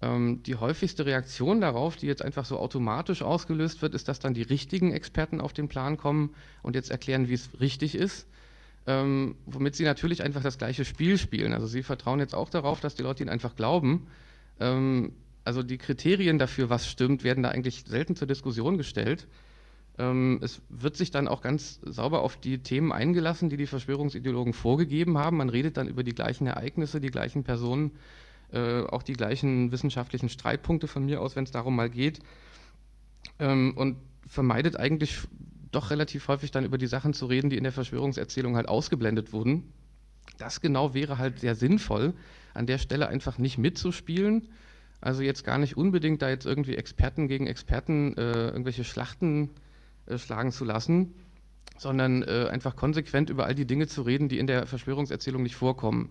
Ähm, die häufigste Reaktion darauf, die jetzt einfach so automatisch ausgelöst wird, ist, dass dann die richtigen Experten auf den Plan kommen und jetzt erklären, wie es richtig ist. Ähm, womit sie natürlich einfach das gleiche Spiel spielen. Also sie vertrauen jetzt auch darauf, dass die Leute ihnen einfach glauben. Also die Kriterien dafür, was stimmt, werden da eigentlich selten zur Diskussion gestellt. Ähm, es wird sich dann auch ganz sauber auf die Themen eingelassen, die die Verschwörungsideologen vorgegeben haben. Man redet dann über die gleichen Ereignisse, die gleichen Personen, äh, auch die gleichen wissenschaftlichen Streitpunkte von mir aus, wenn es darum mal geht. Ähm, und vermeidet eigentlich doch relativ häufig dann über die Sachen zu reden, die in der Verschwörungserzählung halt ausgeblendet wurden. Das genau wäre halt sehr sinnvoll, an der Stelle einfach nicht mitzuspielen, also jetzt gar nicht unbedingt da jetzt irgendwie Experten gegen Experten äh, irgendwelche Schlachten äh, schlagen zu lassen, sondern äh, einfach konsequent über all die Dinge zu reden, die in der Verschwörungserzählung nicht vorkommen.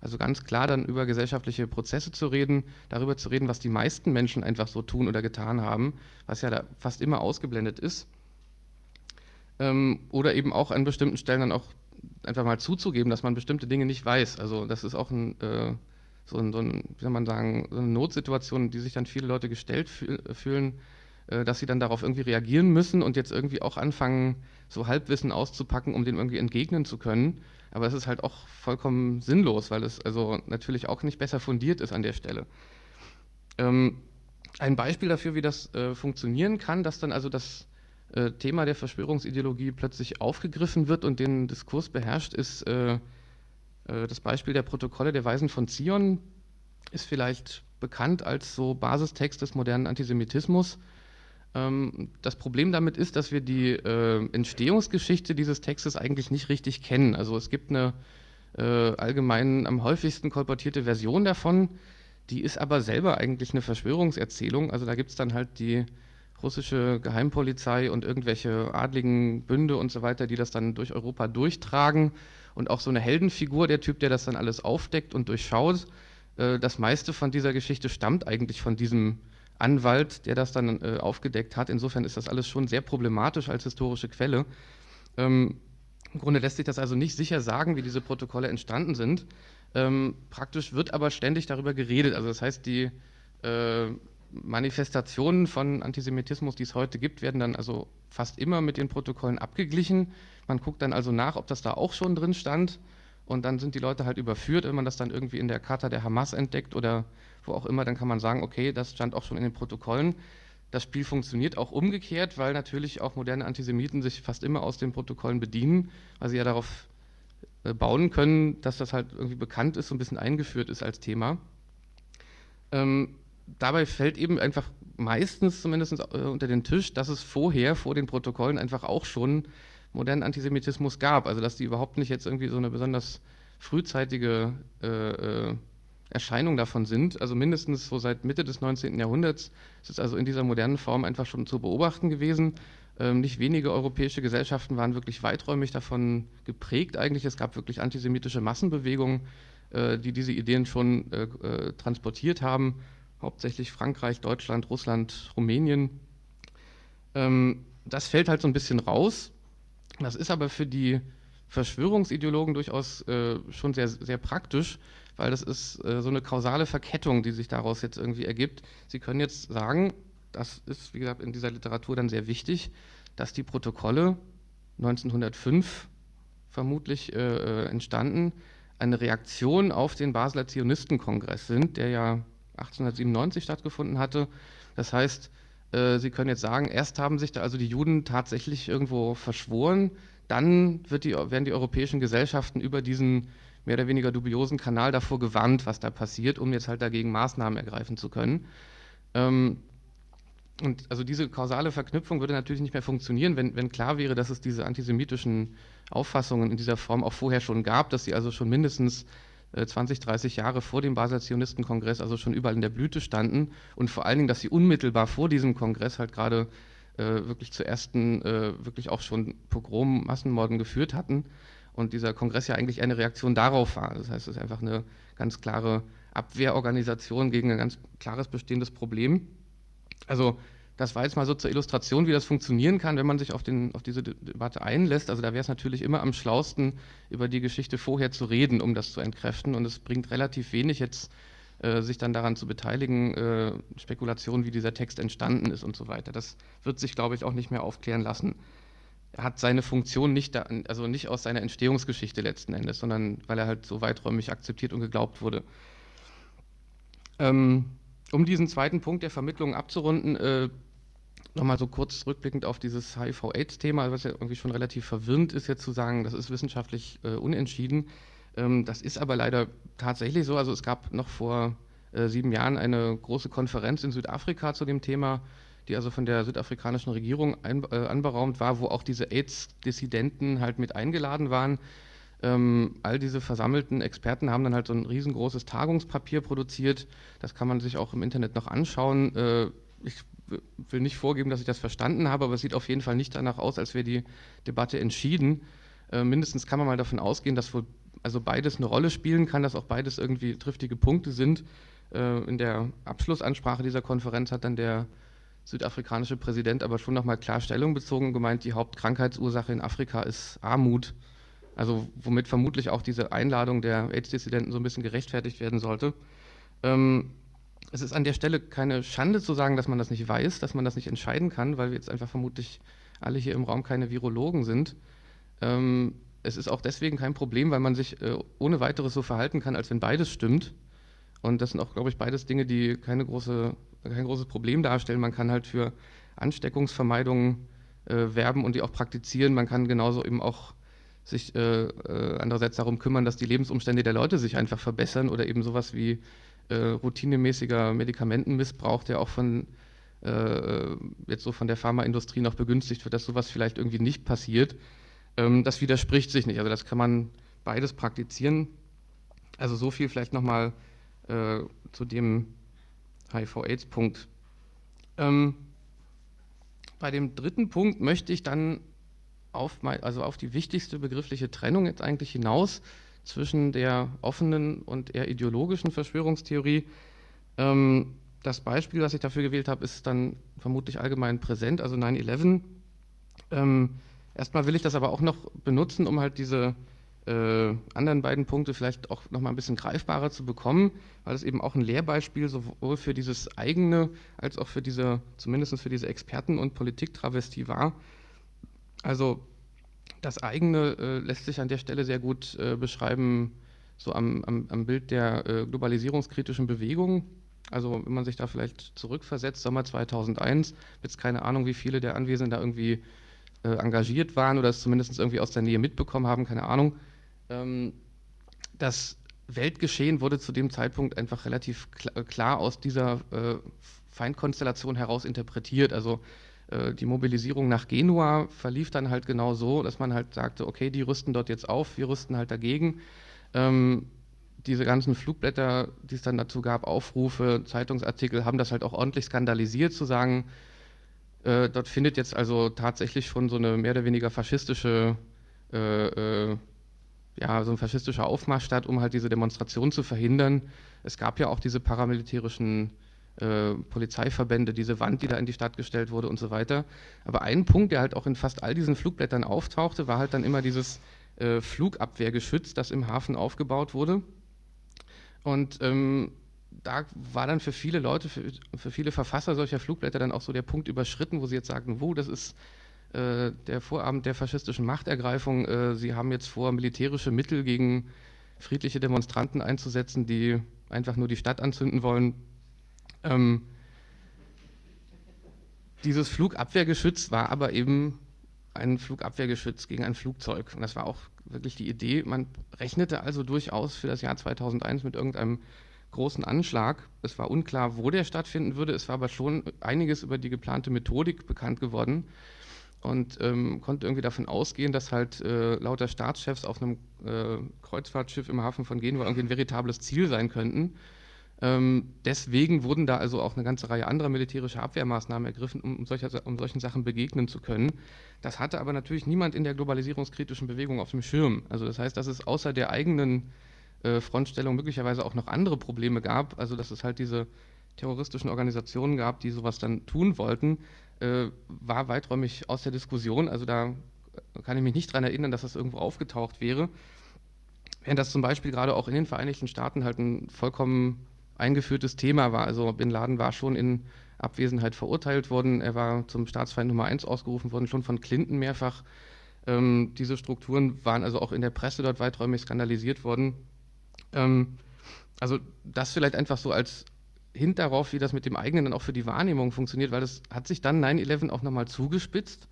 Also ganz klar dann über gesellschaftliche Prozesse zu reden, darüber zu reden, was die meisten Menschen einfach so tun oder getan haben, was ja da fast immer ausgeblendet ist. Ähm, oder eben auch an bestimmten Stellen dann auch einfach mal zuzugeben, dass man bestimmte Dinge nicht weiß. Also das ist auch ein äh, so, ein, so ein, wie soll man sagen, so eine Notsituation, die sich dann viele Leute gestellt fühlen, äh, dass sie dann darauf irgendwie reagieren müssen und jetzt irgendwie auch anfangen, so Halbwissen auszupacken, um dem irgendwie entgegnen zu können. Aber es ist halt auch vollkommen sinnlos, weil es also natürlich auch nicht besser fundiert ist an der Stelle. Ähm, ein Beispiel dafür, wie das äh, funktionieren kann, dass dann also das äh, Thema der Verschwörungsideologie plötzlich aufgegriffen wird und den Diskurs beherrscht, ist äh, äh das Beispiel der Protokolle der Weisen von Zion, ist vielleicht bekannt als so Basistext des modernen Antisemitismus. Ähm, das Problem damit ist, dass wir die äh, Entstehungsgeschichte dieses Textes eigentlich nicht richtig kennen. Also es gibt eine äh, allgemein am häufigsten kolportierte Version davon, die ist aber selber eigentlich eine Verschwörungserzählung. Also da gibt es dann halt die russische Geheimpolizei und irgendwelche adligen Bünde und so weiter, die das dann durch Europa durchtragen und auch so eine Heldenfigur, der Typ, der das dann alles aufdeckt und durchschaut. Äh, das meiste von dieser Geschichte stammt eigentlich von diesem Anwalt, der das dann äh, aufgedeckt hat. Insofern ist das alles schon sehr problematisch als historische Quelle. Ähm, Im Grunde lässt sich das also nicht sicher sagen, wie diese Protokolle entstanden sind. Ähm, praktisch wird aber ständig darüber geredet. Also das heißt, die äh, Manifestationen von Antisemitismus, die es heute gibt, werden dann also fast immer mit den Protokollen abgeglichen. Man guckt dann also nach, ob das da auch schon drin stand. Und dann sind die Leute halt überführt, wenn man das dann irgendwie in der Charta der Hamas entdeckt oder wo auch immer, dann kann man sagen, okay, das stand auch schon in den Protokollen. Das Spiel funktioniert auch umgekehrt, weil natürlich auch moderne Antisemiten sich fast immer aus den Protokollen bedienen, weil sie ja darauf äh, bauen können, dass das halt irgendwie bekannt ist, so ein bisschen eingeführt ist als Thema. Ähm, dabei fällt eben einfach meistens zumindest äh, unter den Tisch, dass es vorher, vor den Protokollen, einfach auch schon modernen Antisemitismus gab. Also dass die überhaupt nicht jetzt irgendwie so eine besonders frühzeitige äh, äh, Erscheinung davon sind. Also mindestens so seit Mitte des 19. Jahrhunderts ist es also in dieser modernen Form einfach schon zu beobachten gewesen. Ähm, nicht wenige europäische Gesellschaften waren wirklich weiträumig davon geprägt eigentlich. Es gab wirklich antisemitische Massenbewegungen, äh, die diese Ideen schon äh, äh, transportiert haben. Hauptsächlich Frankreich, Deutschland, Russland, Rumänien. Ähm, das fällt halt so ein bisschen raus. Das ist aber für die Verschwörungsideologen durchaus äh, schon sehr, sehr praktisch, weil das ist äh, so eine kausale Verkettung, die sich daraus jetzt irgendwie ergibt. Sie können jetzt sagen, das ist, wie gesagt, in dieser Literatur dann sehr wichtig, dass die Protokolle 1905 vermutlich äh, äh, entstanden, eine Reaktion auf den Basler Zionistenkongress sind, der ja 1897 stattgefunden hatte. Das heißt, äh, Sie können jetzt sagen, erst haben sich da also die Juden tatsächlich irgendwo verschworen, dann die, werden die europäischen Gesellschaften über diesen mehr oder weniger dubiosen Kanal davor gewarnt, was da passiert, um jetzt halt dagegen Maßnahmen ergreifen zu können. Ähm, und also diese kausale Verknüpfung würde natürlich nicht mehr funktionieren, wenn, wenn klar wäre, dass es diese antisemitischen Auffassungen in dieser Form auch vorher schon gab, dass sie also schon mindestens 20, äh, 30 Jahre vor dem Basler Zionistenkongress also schon überall in der Blüte standen und vor allen Dingen, dass sie unmittelbar vor diesem Kongress halt gerade äh, wirklich zu ersten, äh, wirklich auch schon Pogrom, Massenmorden geführt hatten und dieser Kongress ja eigentlich eine Reaktion darauf war. Das heißt, es ist einfach eine ganz klare Abwehrorganisation gegen ein ganz klares bestehendes Problem. Also das war jetzt mal so zur Illustration, wie das funktionieren kann, wenn man sich auf, den, auf diese Debatte einlässt. Also da wäre es natürlich immer am schlausten, über die Geschichte vorher zu reden, um das zu entkräften. Und es bringt relativ wenig jetzt, äh, sich dann daran zu beteiligen, äh, Spekulationen, wie dieser Text entstanden ist und so weiter. Das wird sich, glaube ich, auch nicht mehr aufklären lassen. Er hat seine Funktion nicht, da, also nicht aus seiner Entstehungsgeschichte letzten Endes, sondern weil er halt so weiträumig akzeptiert und geglaubt wurde. Ähm, um diesen zweiten Punkt der Vermittlung abzurunden, äh, nochmal so kurz rückblickend auf dieses HIV-AIDS-Thema, was ja irgendwie schon relativ verwirrend ist, jetzt zu sagen, das ist wissenschaftlich äh, unentschieden. Ähm, das ist aber leider tatsächlich so. Also es gab noch vor äh, sieben Jahren eine große Konferenz in Südafrika zu dem Thema, die also von der südafrikanischen Regierung ein, äh, anberaumt war, wo auch diese AIDS-Dissidenten halt mit eingeladen waren. Ähm, all diese versammelten Experten haben dann halt so ein riesengroßes Tagungspapier produziert. Das kann man sich auch im Internet noch anschauen. Äh, ich will nicht vorgeben, dass ich das verstanden habe, aber es sieht auf jeden Fall nicht danach aus, als wäre die Debatte entschieden. Äh, mindestens kann man mal davon ausgehen, dass wohl also beides eine Rolle spielen kann, dass auch beides irgendwie triftige Punkte sind. Äh, in der Abschlussansprache dieser Konferenz hat dann der südafrikanische Präsident aber schon nochmal klar Stellung bezogen und gemeint, die Hauptkrankheitsursache in Afrika ist Armut. Also womit vermutlich auch diese Einladung der AIDS-Dissidenten so ein bisschen gerechtfertigt werden sollte. Ähm, es ist an der Stelle keine Schande zu sagen, dass man das nicht weiß, dass man das nicht entscheiden kann, weil wir jetzt einfach vermutlich alle hier im Raum keine Virologen sind. Ähm, es ist auch deswegen kein Problem, weil man sich äh, ohne weiteres so verhalten kann, als wenn beides stimmt. Und das sind auch, glaube ich, beides Dinge, die keine große, kein großes Problem darstellen. Man kann halt für Ansteckungsvermeidung äh, werben und die auch praktizieren. Man kann genauso eben auch sich äh, äh, andererseits darum kümmern, dass die Lebensumstände der Leute sich einfach verbessern oder eben sowas wie äh, routinemäßiger Medikamentenmissbrauch, der auch von äh, jetzt so von der Pharmaindustrie noch begünstigt wird, dass sowas vielleicht irgendwie nicht passiert. Ähm, das widerspricht sich nicht. Also das kann man beides praktizieren. Also so viel vielleicht nochmal äh, zu dem HIV-Aids-Punkt. Ähm, bei dem dritten Punkt möchte ich dann auf, mein, also auf die wichtigste begriffliche Trennung jetzt eigentlich hinaus zwischen der offenen und eher ideologischen Verschwörungstheorie. Ähm, das Beispiel, was ich dafür gewählt habe, ist dann vermutlich allgemein präsent, also 9-11. Ähm, erstmal will ich das aber auch noch benutzen, um halt diese äh, anderen beiden Punkte vielleicht auch noch mal ein bisschen greifbarer zu bekommen, weil es eben auch ein Lehrbeispiel sowohl für dieses eigene als auch für diese, zumindest für diese Experten- und Politiktravestie war. Also das eigene äh, lässt sich an der Stelle sehr gut äh, beschreiben, so am, am, am Bild der äh, globalisierungskritischen Bewegung. Also wenn man sich da vielleicht zurückversetzt, Sommer 2001, jetzt keine Ahnung, wie viele der Anwesenden da irgendwie äh, engagiert waren oder es zumindest irgendwie aus der Nähe mitbekommen haben, keine Ahnung. Ähm, das Weltgeschehen wurde zu dem Zeitpunkt einfach relativ klar, klar aus dieser äh, Feindkonstellation heraus interpretiert. Also die Mobilisierung nach Genua verlief dann halt genau so, dass man halt sagte, okay, die rüsten dort jetzt auf, wir rüsten halt dagegen. Ähm, diese ganzen Flugblätter, die es dann dazu gab, Aufrufe, Zeitungsartikel, haben das halt auch ordentlich skandalisiert, zu sagen, äh, dort findet jetzt also tatsächlich schon so eine mehr oder weniger faschistische, äh, äh, ja, so ein faschistischer Aufmarsch statt, um halt diese Demonstration zu verhindern. Es gab ja auch diese paramilitärischen äh, Polizeiverbände, diese Wand, die da in die Stadt gestellt wurde und so weiter. Aber ein Punkt, der halt auch in fast all diesen Flugblättern auftauchte, war halt dann immer dieses äh, Flugabwehrgeschütz, das im Hafen aufgebaut wurde. Und ähm, da war dann für viele Leute, für, für, viele Verfasser solcher Flugblätter dann auch so der Punkt überschritten, wo sie jetzt sagten, wo, das ist äh, der Vorabend der faschistischen Machtergreifung, äh, sie haben jetzt vor, militärische Mittel gegen friedliche Demonstranten einzusetzen, die einfach nur die Stadt anzünden wollen. Ähm, dieses Flugabwehrgeschütz war aber eben ein Flugabwehrgeschütz gegen ein Flugzeug. Und das war auch wirklich die Idee. Man rechnete also durchaus für das Jahr 2001 mit irgendeinem großen Anschlag. Es war unklar, wo der stattfinden würde. Es war aber schon einiges über die geplante Methodik bekannt geworden und ähm, konnte irgendwie davon ausgehen, dass halt äh, lauter Staatschefs auf einem äh, Kreuzfahrtschiff im Hafen von Genua irgendwie ein veritables Ziel sein könnten. Ähm, deswegen wurden da also auch eine ganze Reihe anderer militärischer Abwehrmaßnahmen ergriffen, um, solcher, um solchen Sachen begegnen zu können. Das hatte aber natürlich niemand in der globalisierungskritischen Bewegung auf dem Schirm. Also das heißt, dass es außer der eigenen äh, Frontstellung möglicherweise auch noch andere Probleme gab, also dass es halt diese terroristischen Organisationen gab, die sowas dann tun wollten, äh, war weiträumig aus der Diskussion. Also da kann ich mich nicht daran erinnern, dass das irgendwo aufgetaucht wäre. Während das zum Beispiel gerade auch in den Vereinigten Staaten halt ein vollkommen eingeführtes Thema war. Also Bin Laden war schon in Abwesenheit verurteilt worden. Er war zum Staatsfeind Nummer eins ausgerufen worden, schon von Clinton mehrfach. Ähm, diese Strukturen waren also auch in der Presse dort weiträumig skandalisiert worden. Ähm, also das vielleicht einfach so als Hint darauf, wie das mit dem eigenen dann auch für die Wahrnehmung funktioniert, weil das hat sich dann 9-11 auch nochmal zugespitzt.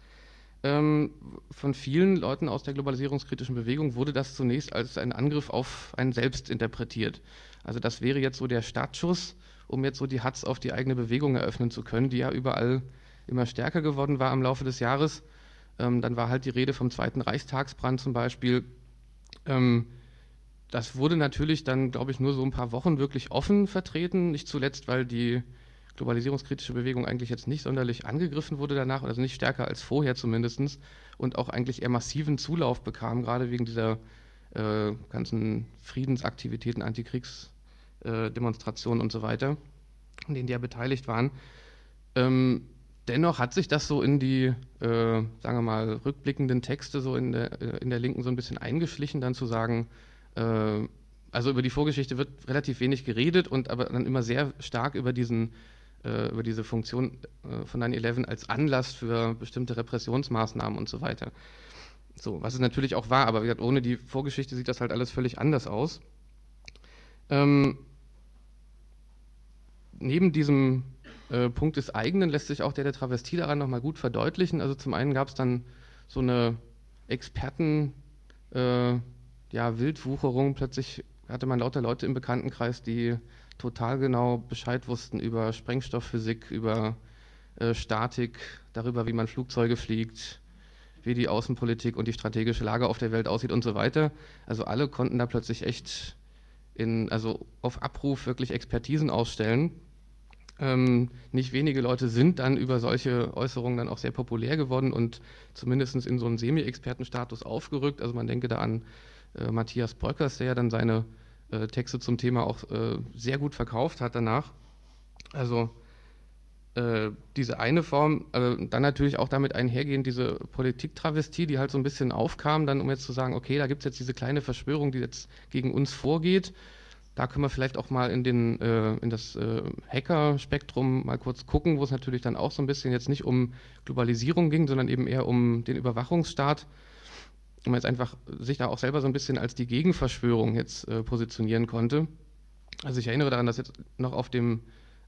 Ähm, von vielen Leuten aus der globalisierungskritischen Bewegung wurde das zunächst als ein Angriff auf einen selbst interpretiert. Also das wäre jetzt so der Startschuss, um jetzt so die Hatz auf die eigene Bewegung eröffnen zu können, die ja überall immer stärker geworden war im Laufe des Jahres. Ähm, dann war halt die Rede vom Zweiten Reichstagsbrand zum Beispiel. Ähm, das wurde natürlich dann, glaube ich, nur so ein paar Wochen wirklich offen vertreten, nicht zuletzt, weil die globalisierungskritische Bewegung eigentlich jetzt nicht sonderlich angegriffen wurde danach, also nicht stärker als vorher zumindest, und auch eigentlich eher massiven Zulauf bekam, gerade wegen dieser äh, ganzen Friedensaktivitäten, Antikriegsdemonstrationen äh, und so weiter, an denen die ja beteiligt waren. Ähm, dennoch hat sich das so in die, äh, sagen wir mal, rückblickenden Texte so in der, äh, in der Linken so ein bisschen eingeschlichen, dann zu sagen, äh, also über die Vorgeschichte wird relativ wenig geredet und aber dann immer sehr stark über diesen über diese Funktion von 9-11 als Anlass für bestimmte Repressionsmaßnahmen und so weiter. So, was es natürlich auch war, aber gesagt, ohne die Vorgeschichte sieht das halt alles völlig anders aus. Ähm, neben diesem äh, Punkt des eigenen lässt sich auch der der Travestie daran nochmal gut verdeutlichen. Also zum einen gab es dann so eine Experten, äh, ja, Wildwucherung. Plötzlich hatte man lauter Leute im Bekanntenkreis, die total genau Bescheid wussten über Sprengstoffphysik, über äh, Statik, darüber, wie man Flugzeuge fliegt, wie die Außenpolitik und die strategische Lage auf der Welt aussieht und so weiter. Also alle konnten da plötzlich echt in, also auf Abruf wirklich Expertisen ausstellen. Ähm, nicht wenige Leute sind dann über solche Äußerungen dann auch sehr populär geworden und zumindest in so einen Semi-Expertenstatus aufgerückt. Also man denke da an äh, Matthias Bröckers, der ja dann seine äh, Texte zum Thema auch äh, sehr gut verkauft hat danach. Also äh, diese eine Form, äh, dann natürlich auch damit einhergehend diese Politiktravestie, die halt so ein bisschen aufkam, dann um jetzt zu sagen, okay, da gibt es jetzt diese kleine Verschwörung, die jetzt gegen uns vorgeht. Da können wir vielleicht auch mal in, den, äh, in das äh, Hacker-Spektrum mal kurz gucken, wo es natürlich dann auch so ein bisschen jetzt nicht um Globalisierung ging, sondern eben eher um den Überwachungsstaat. Und man jetzt einfach sich da auch selber so ein bisschen als die Gegenverschwörung jetzt äh, positionieren konnte. Also ich erinnere daran, dass jetzt noch auf dem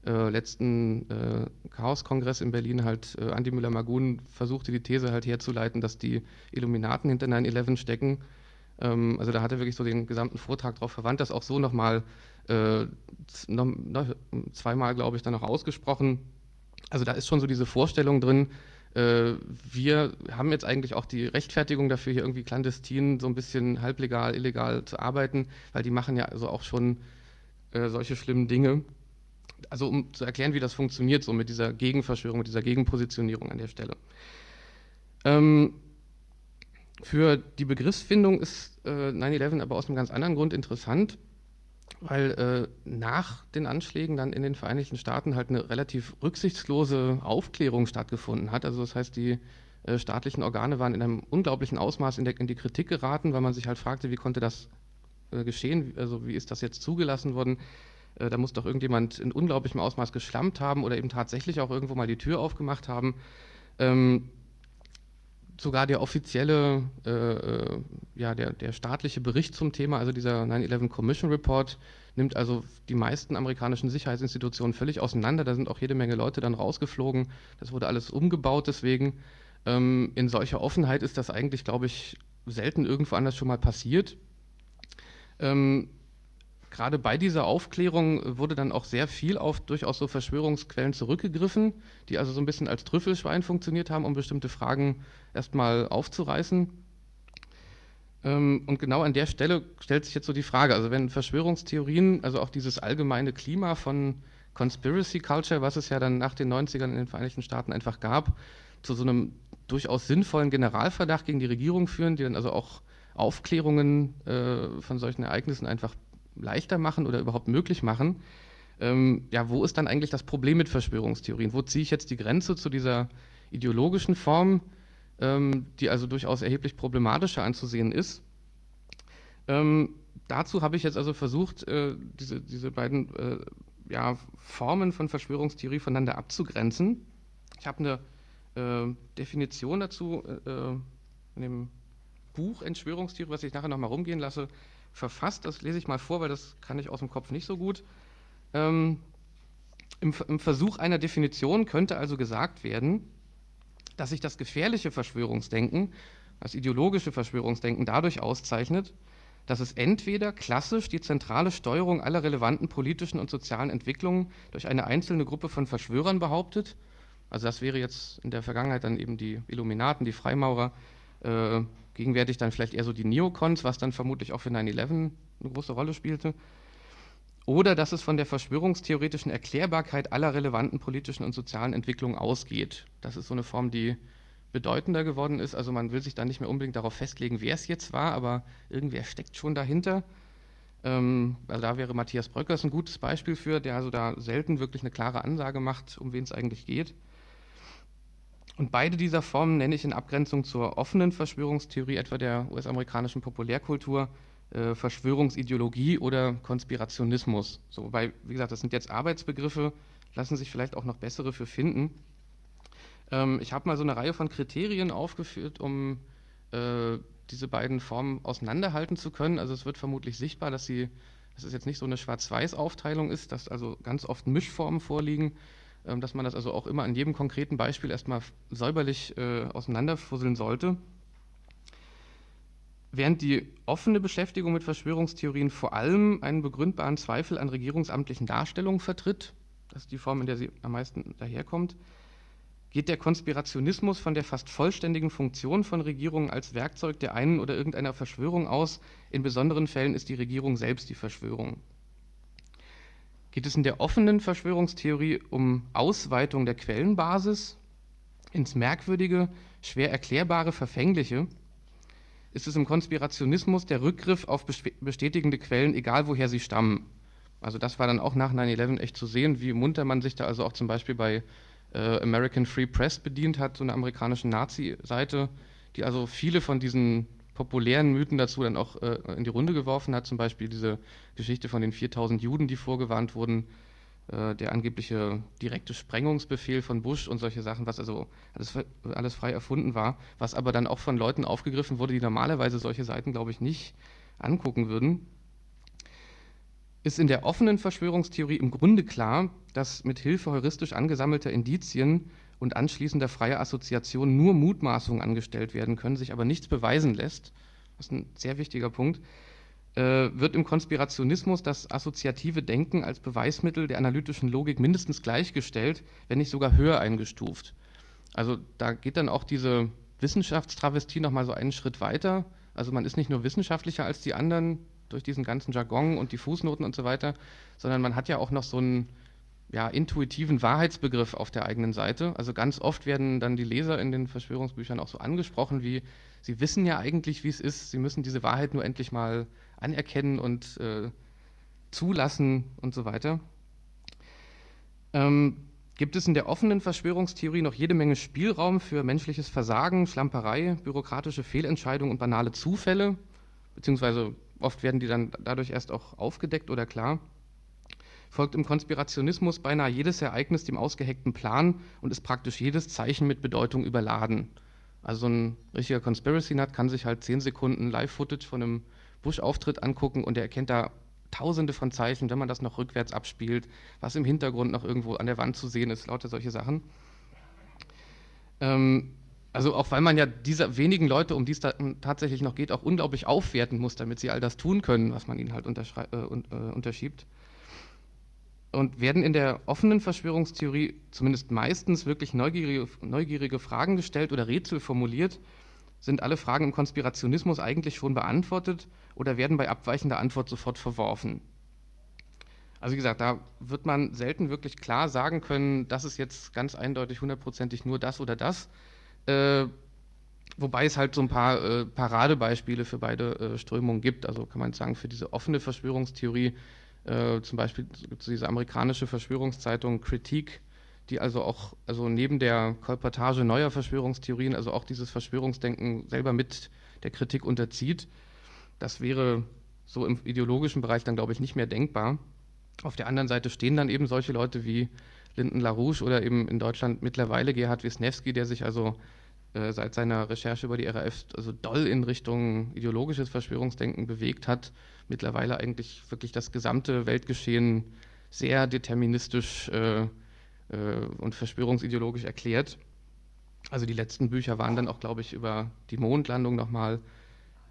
äh, letzten äh, Chaos-Kongress in Berlin halt äh, Andi Müller-Magun versuchte, die These halt herzuleiten, dass die Illuminaten hinter 9-11 stecken. Ähm, also da hat er wirklich so den gesamten Vortrag darauf verwandt, das auch so nochmal äh, noch, noch, zweimal, glaube ich, dann noch ausgesprochen. Also da ist schon so diese Vorstellung drin, äh, wir haben jetzt eigentlich auch die Rechtfertigung dafür, hier irgendwie clandestin so ein bisschen halblegal, illegal zu arbeiten, weil die machen ja also auch schon äh, solche schlimmen Dinge also um zu erklären, wie das funktioniert, so mit dieser Gegenverschwörung, mit dieser Gegenpositionierung an der Stelle. Ähm, für die Begriffsfindung ist äh, 9-11 aber aus einem ganz anderen Grund interessant, weil äh, nach den Anschlägen dann in den Vereinigten Staaten halt eine relativ rücksichtslose Aufklärung stattgefunden hat. Also das heißt, die äh, staatlichen Organe waren in einem unglaublichen Ausmaß in, der, in, die Kritik geraten, weil man sich halt fragte, wie konnte das äh, geschehen, also wie ist das jetzt zugelassen worden. Äh, da muss doch irgendjemand in unglaublichem Ausmaß geschlammt haben oder eben tatsächlich auch irgendwo mal die Tür aufgemacht haben. Ähm, sogar der offizielle, äh, äh ja, der, der staatliche Bericht zum Thema, also dieser 9-11 Commission Report, nimmt also die meisten amerikanischen Sicherheitsinstitutionen völlig auseinander. Da sind auch jede Menge Leute dann rausgeflogen. Das wurde alles umgebaut deswegen. Ähm, in solcher Offenheit ist das eigentlich, glaube ich, selten irgendwo anders schon mal passiert. Ähm, gerade bei dieser Aufklärung wurde dann auch sehr viel auf durchaus so Verschwörungsquellen zurückgegriffen, die also so ein bisschen als Trüffelschwein funktioniert haben, um bestimmte Fragen erstmal aufzureißen. Ähm, und genau an der Stelle stellt sich jetzt so die Frage, also wenn Verschwörungstheorien, also auch dieses allgemeine Klima von Conspiracy Culture, was es ja dann nach den 90ern in den Vereinigten Staaten einfach gab, zu so einem durchaus sinnvollen Generalverdacht gegen die Regierung führen, die dann also auch Aufklärungen äh, von solchen Ereignissen einfach leichter machen oder überhaupt möglich machen. Ähm, ja, wo ist dann eigentlich das Problem mit Verschwörungstheorien? Wo ziehe ich jetzt die Grenze zu dieser ideologischen Form, ähm, die also durchaus erheblich problematischer anzusehen ist? Ähm, dazu habe ich jetzt also versucht, äh, diese, diese beiden äh, ja, Formen von Verschwörungstheorie voneinander abzugrenzen. Ich habe eine äh, Definition dazu äh, äh, in dem Buch Entschwörungstheorie, was ich nachher nochmal rumgehen lasse, verfasst. Das lese ich mal vor, weil das kann ich aus dem Kopf nicht so gut. Ähm, im, im, Versuch einer Definition könnte also gesagt werden, dass sich das gefährliche Verschwörungsdenken, das ideologische Verschwörungsdenken dadurch auszeichnet, dass es entweder klassisch die zentrale Steuerung aller relevanten politischen und sozialen Entwicklungen durch eine einzelne Gruppe von Verschwörern behauptet, also das wäre jetzt in der Vergangenheit dann eben die Illuminaten, die Freimaurer, äh, gegenwärtig dann vielleicht eher so die Neocons, was dann vermutlich auch für 9-11 eine große Rolle spielte. Oder dass es von der verschwörungstheoretischen Erklärbarkeit aller relevanten politischen und sozialen Entwicklungen ausgeht. Das ist so eine Form, die bedeutender geworden ist. Also man will sich da nicht mehr unbedingt darauf festlegen, wer es jetzt war, aber irgendwer steckt schon dahinter. Ähm, also da wäre Matthias Bröckers ein gutes Beispiel für, der also da selten wirklich eine klare Ansage macht, um wen es eigentlich geht. Und beide dieser Formen nenne ich in Abgrenzung zur offenen Verschwörungstheorie, etwa der US-amerikanischen Populärkultur, äh, Verschwörungsideologie oder Konspirationismus. So, wobei, wie gesagt, das sind jetzt Arbeitsbegriffe, lassen sich vielleicht auch noch bessere für finden. Ähm, ich habe mal so eine Reihe von Kriterien aufgeführt, um äh, diese beiden Formen auseinanderhalten zu können. Also es wird vermutlich sichtbar, dass sie, dass es jetzt nicht so eine Schwarz-Weiß-Aufteilung ist, dass also ganz oft Mischformen vorliegen, dass man das also auch immer an jedem konkreten Beispiel erstmal säuberlich äh, auseinanderfusseln sollte. Während die offene Beschäftigung mit Verschwörungstheorien vor allem einen begründbaren Zweifel an regierungsamtlichen Darstellungen vertritt, das ist die Form, in der sie am meisten daherkommt, geht der Konspirationismus von der fast vollständigen Funktion von Regierungen als Werkzeug der einen oder irgendeiner Verschwörung aus. In besonderen Fällen ist die Regierung selbst die Verschwörung. Geht es in der offenen Verschwörungstheorie um Ausweitung der Quellenbasis ins Merkwürdige, schwer erklärbare, Verfängliche, ist es im Konspirationismus der Rückgriff auf bestätigende Quellen, egal woher sie stammen. Also das war dann auch nach 9-11 echt zu sehen, wie munter man sich da also auch zum Beispiel bei äh, American Free Press bedient hat, so einer amerikanischen Nazi-Seite, die also viele von diesen populären Mythen dazu dann auch äh, in die Runde geworfen hat, zum Beispiel diese Geschichte von den 4000 Juden, die vorgewarnt wurden, äh, der angebliche direkte Sprengungsbefehl von Bush und solche Sachen, was also alles, alles frei erfunden war, was aber dann auch von Leuten aufgegriffen wurde, die normalerweise solche Seiten, glaube ich, nicht angucken würden, ist in der offenen Verschwörungstheorie im Grunde klar, dass mit Hilfe heuristisch angesammelter Indizien und anschließender freier Assoziation nur Mutmaßungen angestellt werden können, sich aber nichts beweisen lässt. Das ist ein sehr wichtiger Punkt. Äh, wird im Konspirationismus das assoziative Denken als Beweismittel der analytischen Logik mindestens gleichgestellt, wenn nicht sogar höher eingestuft. Also da geht dann auch diese Wissenschaftstravestie nochmal so einen Schritt weiter. Also man ist nicht nur wissenschaftlicher als die anderen durch diesen ganzen Jargon und die Fußnoten und so weiter, sondern man hat ja auch noch so einen ja, intuitiven Wahrheitsbegriff auf der eigenen Seite. Also ganz oft werden dann die Leser in den Verschwörungsbüchern auch so angesprochen wie, sie wissen ja eigentlich, wie es ist, sie müssen diese Wahrheit nur endlich mal anerkennen und äh, zulassen und so weiter. Ähm, gibt es in der offenen Verschwörungstheorie noch jede Menge Spielraum für menschliches Versagen, Schlamperei, bürokratische Fehlentscheidungen und banale Zufälle, beziehungsweise oft werden die dann dadurch erst auch aufgedeckt oder klar. Folgt im Konspirationismus beinahe jedes Ereignis dem ausgeheckten Plan und ist praktisch jedes Zeichen mit Bedeutung überladen. Also ein richtiger Conspiracy-Nut kann sich halt zehn Sekunden Live-Footage von einem Bush-Auftritt angucken und er erkennt da tausende von Zeichen, wenn man das noch rückwärts abspielt, was im Hintergrund noch irgendwo an der Wand zu sehen ist, lauter solche Sachen. Ähm, also auch weil man ja diese wenigen Leute, um die es da tatsächlich noch geht, auch unglaublich aufwerten muss, damit sie all das tun können, was man ihnen halt äh, äh, unterschiebt. Und werden in der offenen Verschwörungstheorie zumindest meistens wirklich neugierige, neugierige Fragen gestellt oder Rätsel formuliert, sind alle Fragen im Konspirationismus eigentlich schon beantwortet oder werden bei abweichender Antwort sofort verworfen? Also wie gesagt, da wird man selten wirklich klar sagen können, das ist jetzt ganz eindeutig hundertprozentig nur das oder das. Äh, wobei es halt so ein paar äh, Paradebeispiele für beide äh, Strömungen gibt. Also kann man sagen, für diese offene Verschwörungstheorie, äh, zum Beispiel gibt es diese amerikanische Verschwörungszeitung Critique, die also auch, also neben der Kolportage neuer Verschwörungstheorien, also auch dieses Verschwörungsdenken selber mit der Kritik unterzieht. Das wäre so im ideologischen Bereich dann, glaube ich, nicht mehr denkbar. Auf der anderen Seite stehen dann eben solche Leute wie Linden LaRouche oder eben in Deutschland mittlerweile Gerhard Wisniewski, der sich also äh, seit seiner Recherche über die RAF also doll in Richtung ideologisches Verschwörungsdenken bewegt hat, mittlerweile eigentlich wirklich das gesamte Weltgeschehen sehr deterministisch äh, äh, und verschwörungsideologisch erklärt. Also die letzten Bücher waren dann auch, glaube ich, über die Mondlandung nochmal.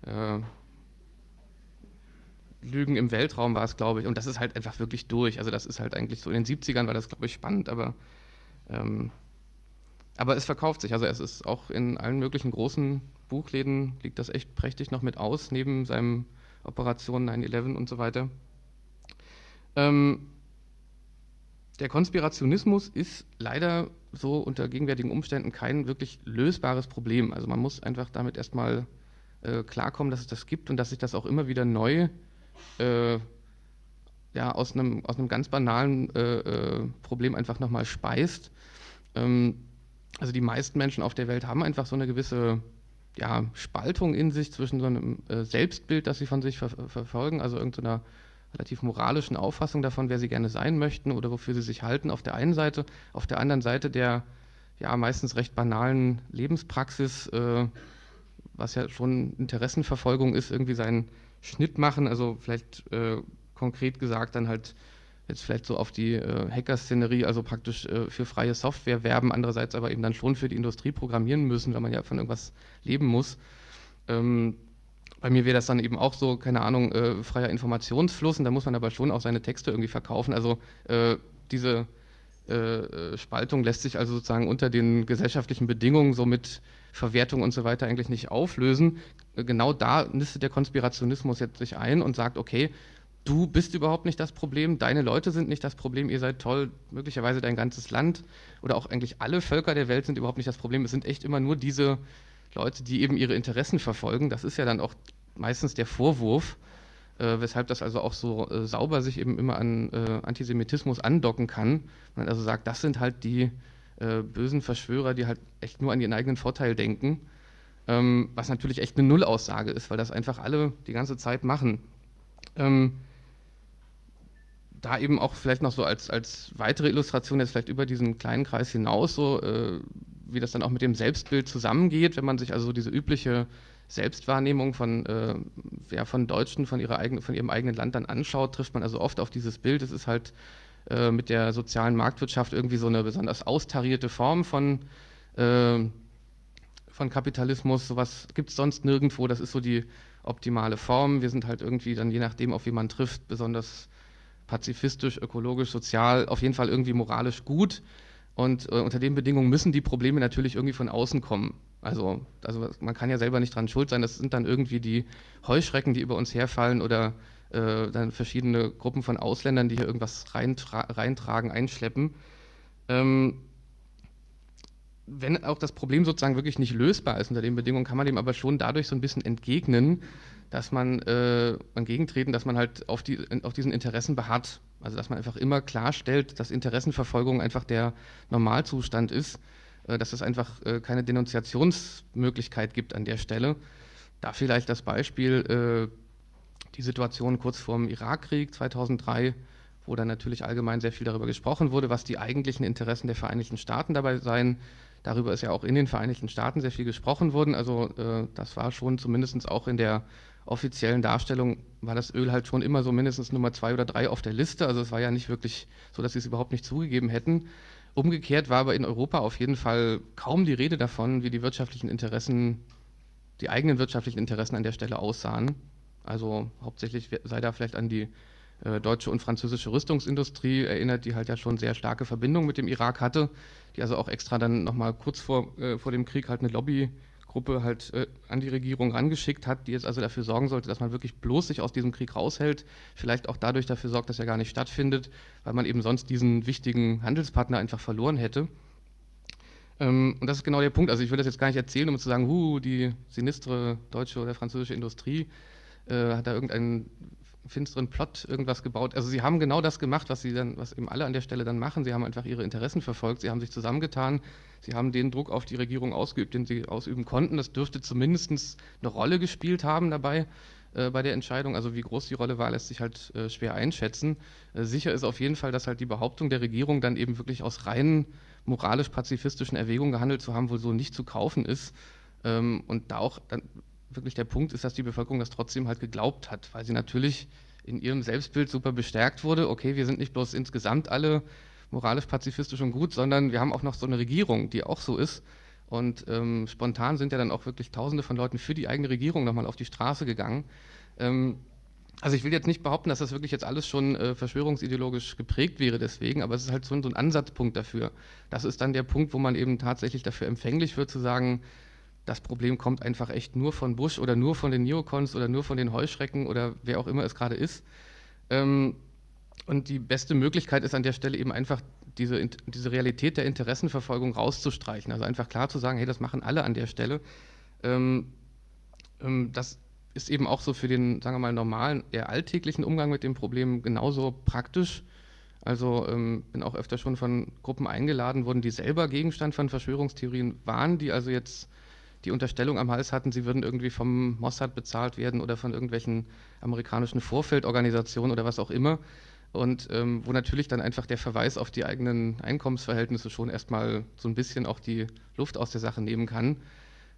Äh, Lügen im Weltraum war es, glaube ich. Und das ist halt einfach wirklich durch. Also das ist halt eigentlich so in den 70ern war das, glaube ich, spannend, aber, ähm, aber es verkauft sich. Also es ist auch in allen möglichen großen Buchläden liegt das echt prächtig noch mit aus, neben seinem Operation 9-11 und so weiter. Ähm, der Konspirationismus ist leider so unter gegenwärtigen Umständen kein wirklich lösbares Problem. Also man muss einfach damit erstmal äh, klarkommen, dass es das gibt und dass sich das auch immer wieder neu äh, ja, aus, einem, aus einem ganz banalen äh, äh Problem einfach nochmal speist. Ähm, also die meisten Menschen auf der Welt haben einfach so eine gewisse ja, Spaltung in sich zwischen so einem äh, Selbstbild, das sie von sich ver verfolgen, also irgendeiner relativ moralischen Auffassung davon, wer sie gerne sein möchten oder wofür sie sich halten, auf der einen Seite, auf der anderen Seite der ja meistens recht banalen Lebenspraxis, äh, was ja schon Interessenverfolgung ist, irgendwie seinen Schnitt machen, also vielleicht äh, konkret gesagt dann halt jetzt vielleicht so auf die äh, Hacker-Szenerie, also praktisch äh, für freie Software werben, andererseits aber eben dann schon für die Industrie programmieren müssen, weil man ja von irgendwas leben muss. Ähm, bei mir wäre das dann eben auch so, keine Ahnung, äh, freier Informationsfluss und da muss man aber schon auch seine Texte irgendwie verkaufen. Also äh, diese äh, Spaltung lässt sich also sozusagen unter den gesellschaftlichen Bedingungen so mit Verwertung und so weiter eigentlich nicht auflösen. Genau da nistet der Konspirationismus jetzt sich ein und sagt, okay, du bist überhaupt nicht das Problem, deine Leute sind nicht das Problem, ihr seid toll, möglicherweise dein ganzes Land oder auch eigentlich alle Völker der Welt sind überhaupt nicht das Problem. Es sind echt immer nur diese Leute, die eben ihre Interessen verfolgen. Das ist ja dann auch meistens der Vorwurf, äh, weshalb das also auch so äh, sauber sich eben immer an äh, Antisemitismus andocken kann. Man also sagt, das sind halt die äh, bösen Verschwörer, die halt echt nur an ihren eigenen Vorteil denken. Ähm, was natürlich echt eine Nullaussage ist, weil das einfach alle die ganze Zeit machen. Ähm, da eben auch vielleicht noch so als, als weitere Illustration jetzt vielleicht über diesen kleinen Kreis hinaus, so äh, wie das dann auch mit dem Selbstbild zusammengeht, wenn man sich also diese übliche Selbstwahrnehmung von, äh, ja, von Deutschen, von, ihrer eigenen, von ihrem eigenen Land dann anschaut, trifft man also oft auf dieses Bild. Es ist halt äh, mit der sozialen Marktwirtschaft irgendwie so eine besonders austarierte Form von, äh, von Kapitalismus. Sowas gibt es sonst nirgendwo. Das ist so die optimale Form. Wir sind halt irgendwie dann, je nachdem, auf wie man trifft, besonders pazifistisch, ökologisch, sozial, auf jeden Fall irgendwie moralisch gut. Und äh, unter den Bedingungen müssen die Probleme natürlich irgendwie von außen kommen. Also, also man kann ja selber nicht dran schuld sein. Das sind dann irgendwie die Heuschrecken, die über uns herfallen oder äh, dann verschiedene Gruppen von Ausländern, die hier irgendwas reintra reintragen, einschleppen. Ähm, wenn auch das Problem sozusagen wirklich nicht lösbar ist unter den Bedingungen, kann man dem aber schon dadurch so ein bisschen entgegnen, dass man äh, entgegentreten, dass man halt auf, die, auf diesen Interessen beharrt. Also dass man einfach immer klarstellt, dass Interessenverfolgung einfach der Normalzustand ist, äh, dass es einfach äh, keine Denunziationsmöglichkeit gibt an der Stelle. Da vielleicht das Beispiel, äh, die Situation kurz vor dem Irakkrieg 2003, wo dann natürlich allgemein sehr viel darüber gesprochen wurde, was die eigentlichen Interessen der Vereinigten Staaten dabei seien. Darüber ist ja auch in den Vereinigten Staaten sehr viel gesprochen worden. Also äh, das war schon zumindest auch in der offiziellen Darstellung war das Öl halt schon immer so mindestens Nummer zwei oder drei auf der Liste. Also es war ja nicht wirklich so, dass sie es überhaupt nicht zugegeben hätten. Umgekehrt war aber in Europa auf jeden Fall kaum die Rede davon, wie die wirtschaftlichen Interessen, die eigenen wirtschaftlichen Interessen an der Stelle aussahen. Also hauptsächlich sei da vielleicht an die äh, deutsche und französische Rüstungsindustrie erinnert, die halt ja schon sehr starke Verbindungen mit dem Irak hatte, die also auch extra dann nochmal kurz vor, äh, vor dem Krieg halt eine Lobby Gruppe halt äh, an die Regierung rangeschickt hat, die jetzt also dafür sorgen sollte, dass man wirklich bloß sich aus diesem Krieg raushält, vielleicht auch dadurch dafür sorgt, dass er gar nicht stattfindet, weil man eben sonst diesen wichtigen Handelspartner einfach verloren hätte. Ähm, und das ist genau der Punkt. Also ich will das jetzt gar nicht erzählen, um zu sagen, hu, die sinistre deutsche oder französische Industrie äh, hat da irgendeinen finsteren Plot irgendwas gebaut. Also sie haben genau das gemacht, was sie dann, was eben alle an der Stelle dann machen. Sie haben einfach ihre Interessen verfolgt, sie haben sich zusammengetan, sie haben den Druck auf die Regierung ausgeübt, den sie ausüben konnten. Das dürfte zumindest eine Rolle gespielt haben dabei äh, bei der Entscheidung. Also wie groß die Rolle war, lässt sich halt äh, schwer einschätzen. Äh, sicher ist auf jeden Fall, dass halt die Behauptung der Regierung dann eben wirklich aus rein moralisch-pazifistischen Erwägungen gehandelt zu haben, wohl so nicht zu kaufen ist. Ähm, und da auch dann wirklich der Punkt ist, dass die Bevölkerung das trotzdem halt geglaubt hat, weil sie natürlich in ihrem Selbstbild super bestärkt wurde. Okay, wir sind nicht bloß insgesamt alle moralisch, pazifistisch und gut, sondern wir haben auch noch so eine Regierung, die auch so ist. Und ähm, spontan sind ja dann auch wirklich Tausende von Leuten für die eigene Regierung nochmal auf die Straße gegangen. Ähm, also ich will jetzt nicht behaupten, dass das wirklich jetzt alles schon äh, verschwörungsideologisch geprägt wäre deswegen, aber es ist halt so, so ein Ansatzpunkt dafür. Das ist dann der Punkt, wo man eben tatsächlich dafür empfänglich wird zu sagen, das Problem kommt einfach echt nur von Bush oder nur von den Neocons oder nur von den Heuschrecken oder wer auch immer es gerade ist. Ähm, und die beste Möglichkeit ist an der Stelle eben einfach diese, diese Realität der Interessenverfolgung rauszustreichen. Also einfach klar zu sagen, hey, das machen alle an der Stelle. Ähm, ähm, das ist eben auch so für den, sagen wir mal, normalen, eher alltäglichen Umgang mit dem Problem genauso praktisch. Also ähm, bin auch öfter schon von Gruppen eingeladen worden, die selber Gegenstand von Verschwörungstheorien waren, die also jetzt die Unterstellung am Hals hatten, sie würden irgendwie vom Mossad bezahlt werden oder von irgendwelchen amerikanischen Vorfeldorganisationen oder was auch immer. Und ähm, wo natürlich dann einfach der Verweis auf die eigenen Einkommensverhältnisse schon erstmal so ein bisschen auch die Luft aus der Sache nehmen kann.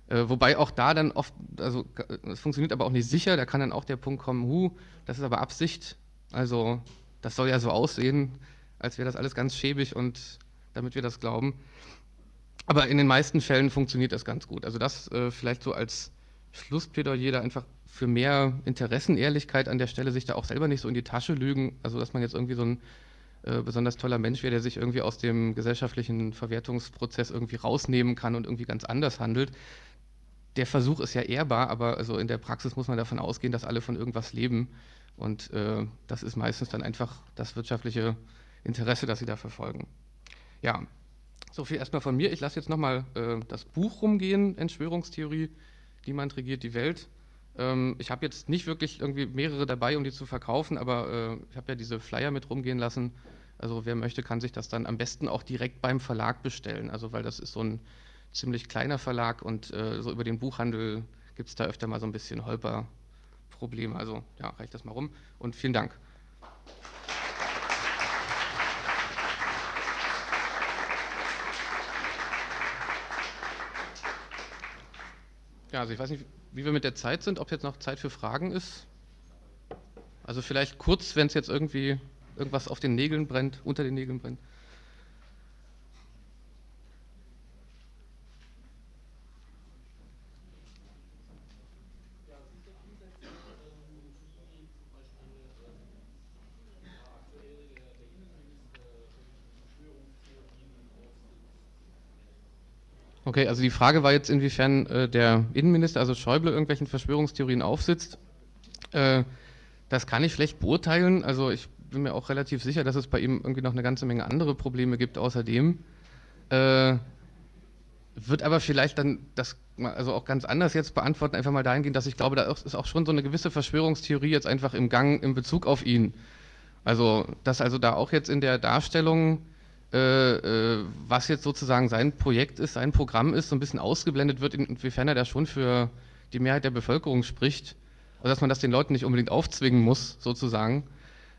Äh, wobei auch da dann oft, also es funktioniert aber auch nicht sicher, da kann dann auch der Punkt kommen, hu, das ist aber Absicht, also das soll ja so aussehen, als wäre das alles ganz schäbig und damit wir das glauben. Aber in den meisten Fällen funktioniert das ganz gut. Also das äh, vielleicht so als Schlussplädoyer da einfach für mehr Interessenehrlichkeit an der Stelle sich da auch selber nicht so in die Tasche lügen. Also dass man jetzt irgendwie so ein äh, besonders toller Mensch wäre, der sich irgendwie aus dem gesellschaftlichen Verwertungsprozess irgendwie rausnehmen kann und irgendwie ganz anders handelt. Der Versuch ist ja ehrbar, aber also in der Praxis muss man davon ausgehen, dass alle von irgendwas leben. Und äh, das ist meistens dann einfach das wirtschaftliche Interesse, das sie da verfolgen. Ja, so viel erstmal von mir. Ich lasse jetzt nochmal äh, das Buch rumgehen, Entschwörungstheorie, Niemand regiert die Welt. Ähm, ich habe jetzt nicht wirklich irgendwie mehrere dabei, um die zu verkaufen, aber äh, ich habe ja diese Flyer mit rumgehen lassen. Also wer möchte, kann sich das dann am besten auch direkt beim Verlag bestellen. Also weil das ist so ein ziemlich kleiner Verlag und äh, so über den Buchhandel gibt es da öfter mal so ein bisschen Holperprobleme. Also ja, reicht das mal rum und vielen Dank. Ja, also ich weiß nicht, wie wir mit der Zeit sind, ob jetzt noch Zeit für Fragen ist. Also vielleicht kurz, wenn es jetzt irgendwie irgendwas auf den Nägeln brennt, unter den Nägeln brennt. Okay, also die Frage war jetzt, inwiefern äh, der Innenminister, also Schäuble, irgendwelchen Verschwörungstheorien aufsitzt. Äh, das kann ich schlecht beurteilen. Also ich bin mir auch relativ sicher, dass es bei ihm irgendwie noch eine ganze Menge andere Probleme gibt außerdem. Äh, wird aber vielleicht dann das also auch ganz anders jetzt beantworten, einfach mal dahingehend, dass ich glaube, da ist auch schon so eine gewisse Verschwörungstheorie jetzt einfach im Gang in Bezug auf ihn. Also, dass also da auch jetzt in der Darstellung was jetzt sozusagen sein Projekt ist, sein Programm ist, so ein bisschen ausgeblendet wird, inwiefern er da schon für die Mehrheit der Bevölkerung spricht. Also dass man das den Leuten nicht unbedingt aufzwingen muss, sozusagen.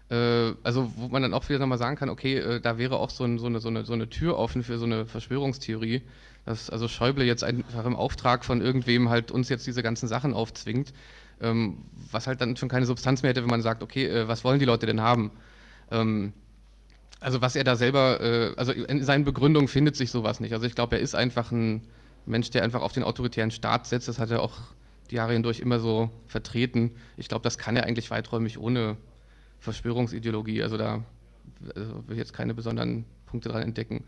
Äh, also wo man dann auch wieder nochmal sagen kann, okay, äh, da wäre auch so, ein, so, eine, so, eine, so eine Tür offen für so eine Verschwörungstheorie, dass also Schäuble jetzt einfach im Auftrag von irgendwem halt uns jetzt diese ganzen Sachen aufzwingt, ähm, was halt dann schon keine Substanz mehr hätte, wenn man sagt, okay, äh, was wollen die Leute denn haben? Also was er da selber, äh, also in seinen Begründungen findet sich sowas nicht. Also ich glaube, er ist einfach ein Mensch, der einfach auf den autoritären Staat setzt. Das hat er auch die Jahre hindurch immer so vertreten. Ich glaube, das kann er eigentlich weiträumig ohne Verschwörungsideologie. Also da also will ich jetzt keine besonderen Punkte dran entdecken.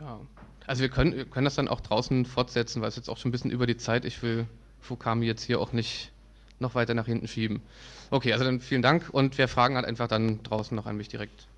Ja, also wir können, wir können das dann auch draußen fortsetzen, weil es jetzt auch schon ein bisschen über die Zeit. Ich will Fukami jetzt hier auch nicht noch weiter nach hinten schieben. Okay, also dann vielen Dank und wer Fragen hat, einfach dann draußen noch an mich direkt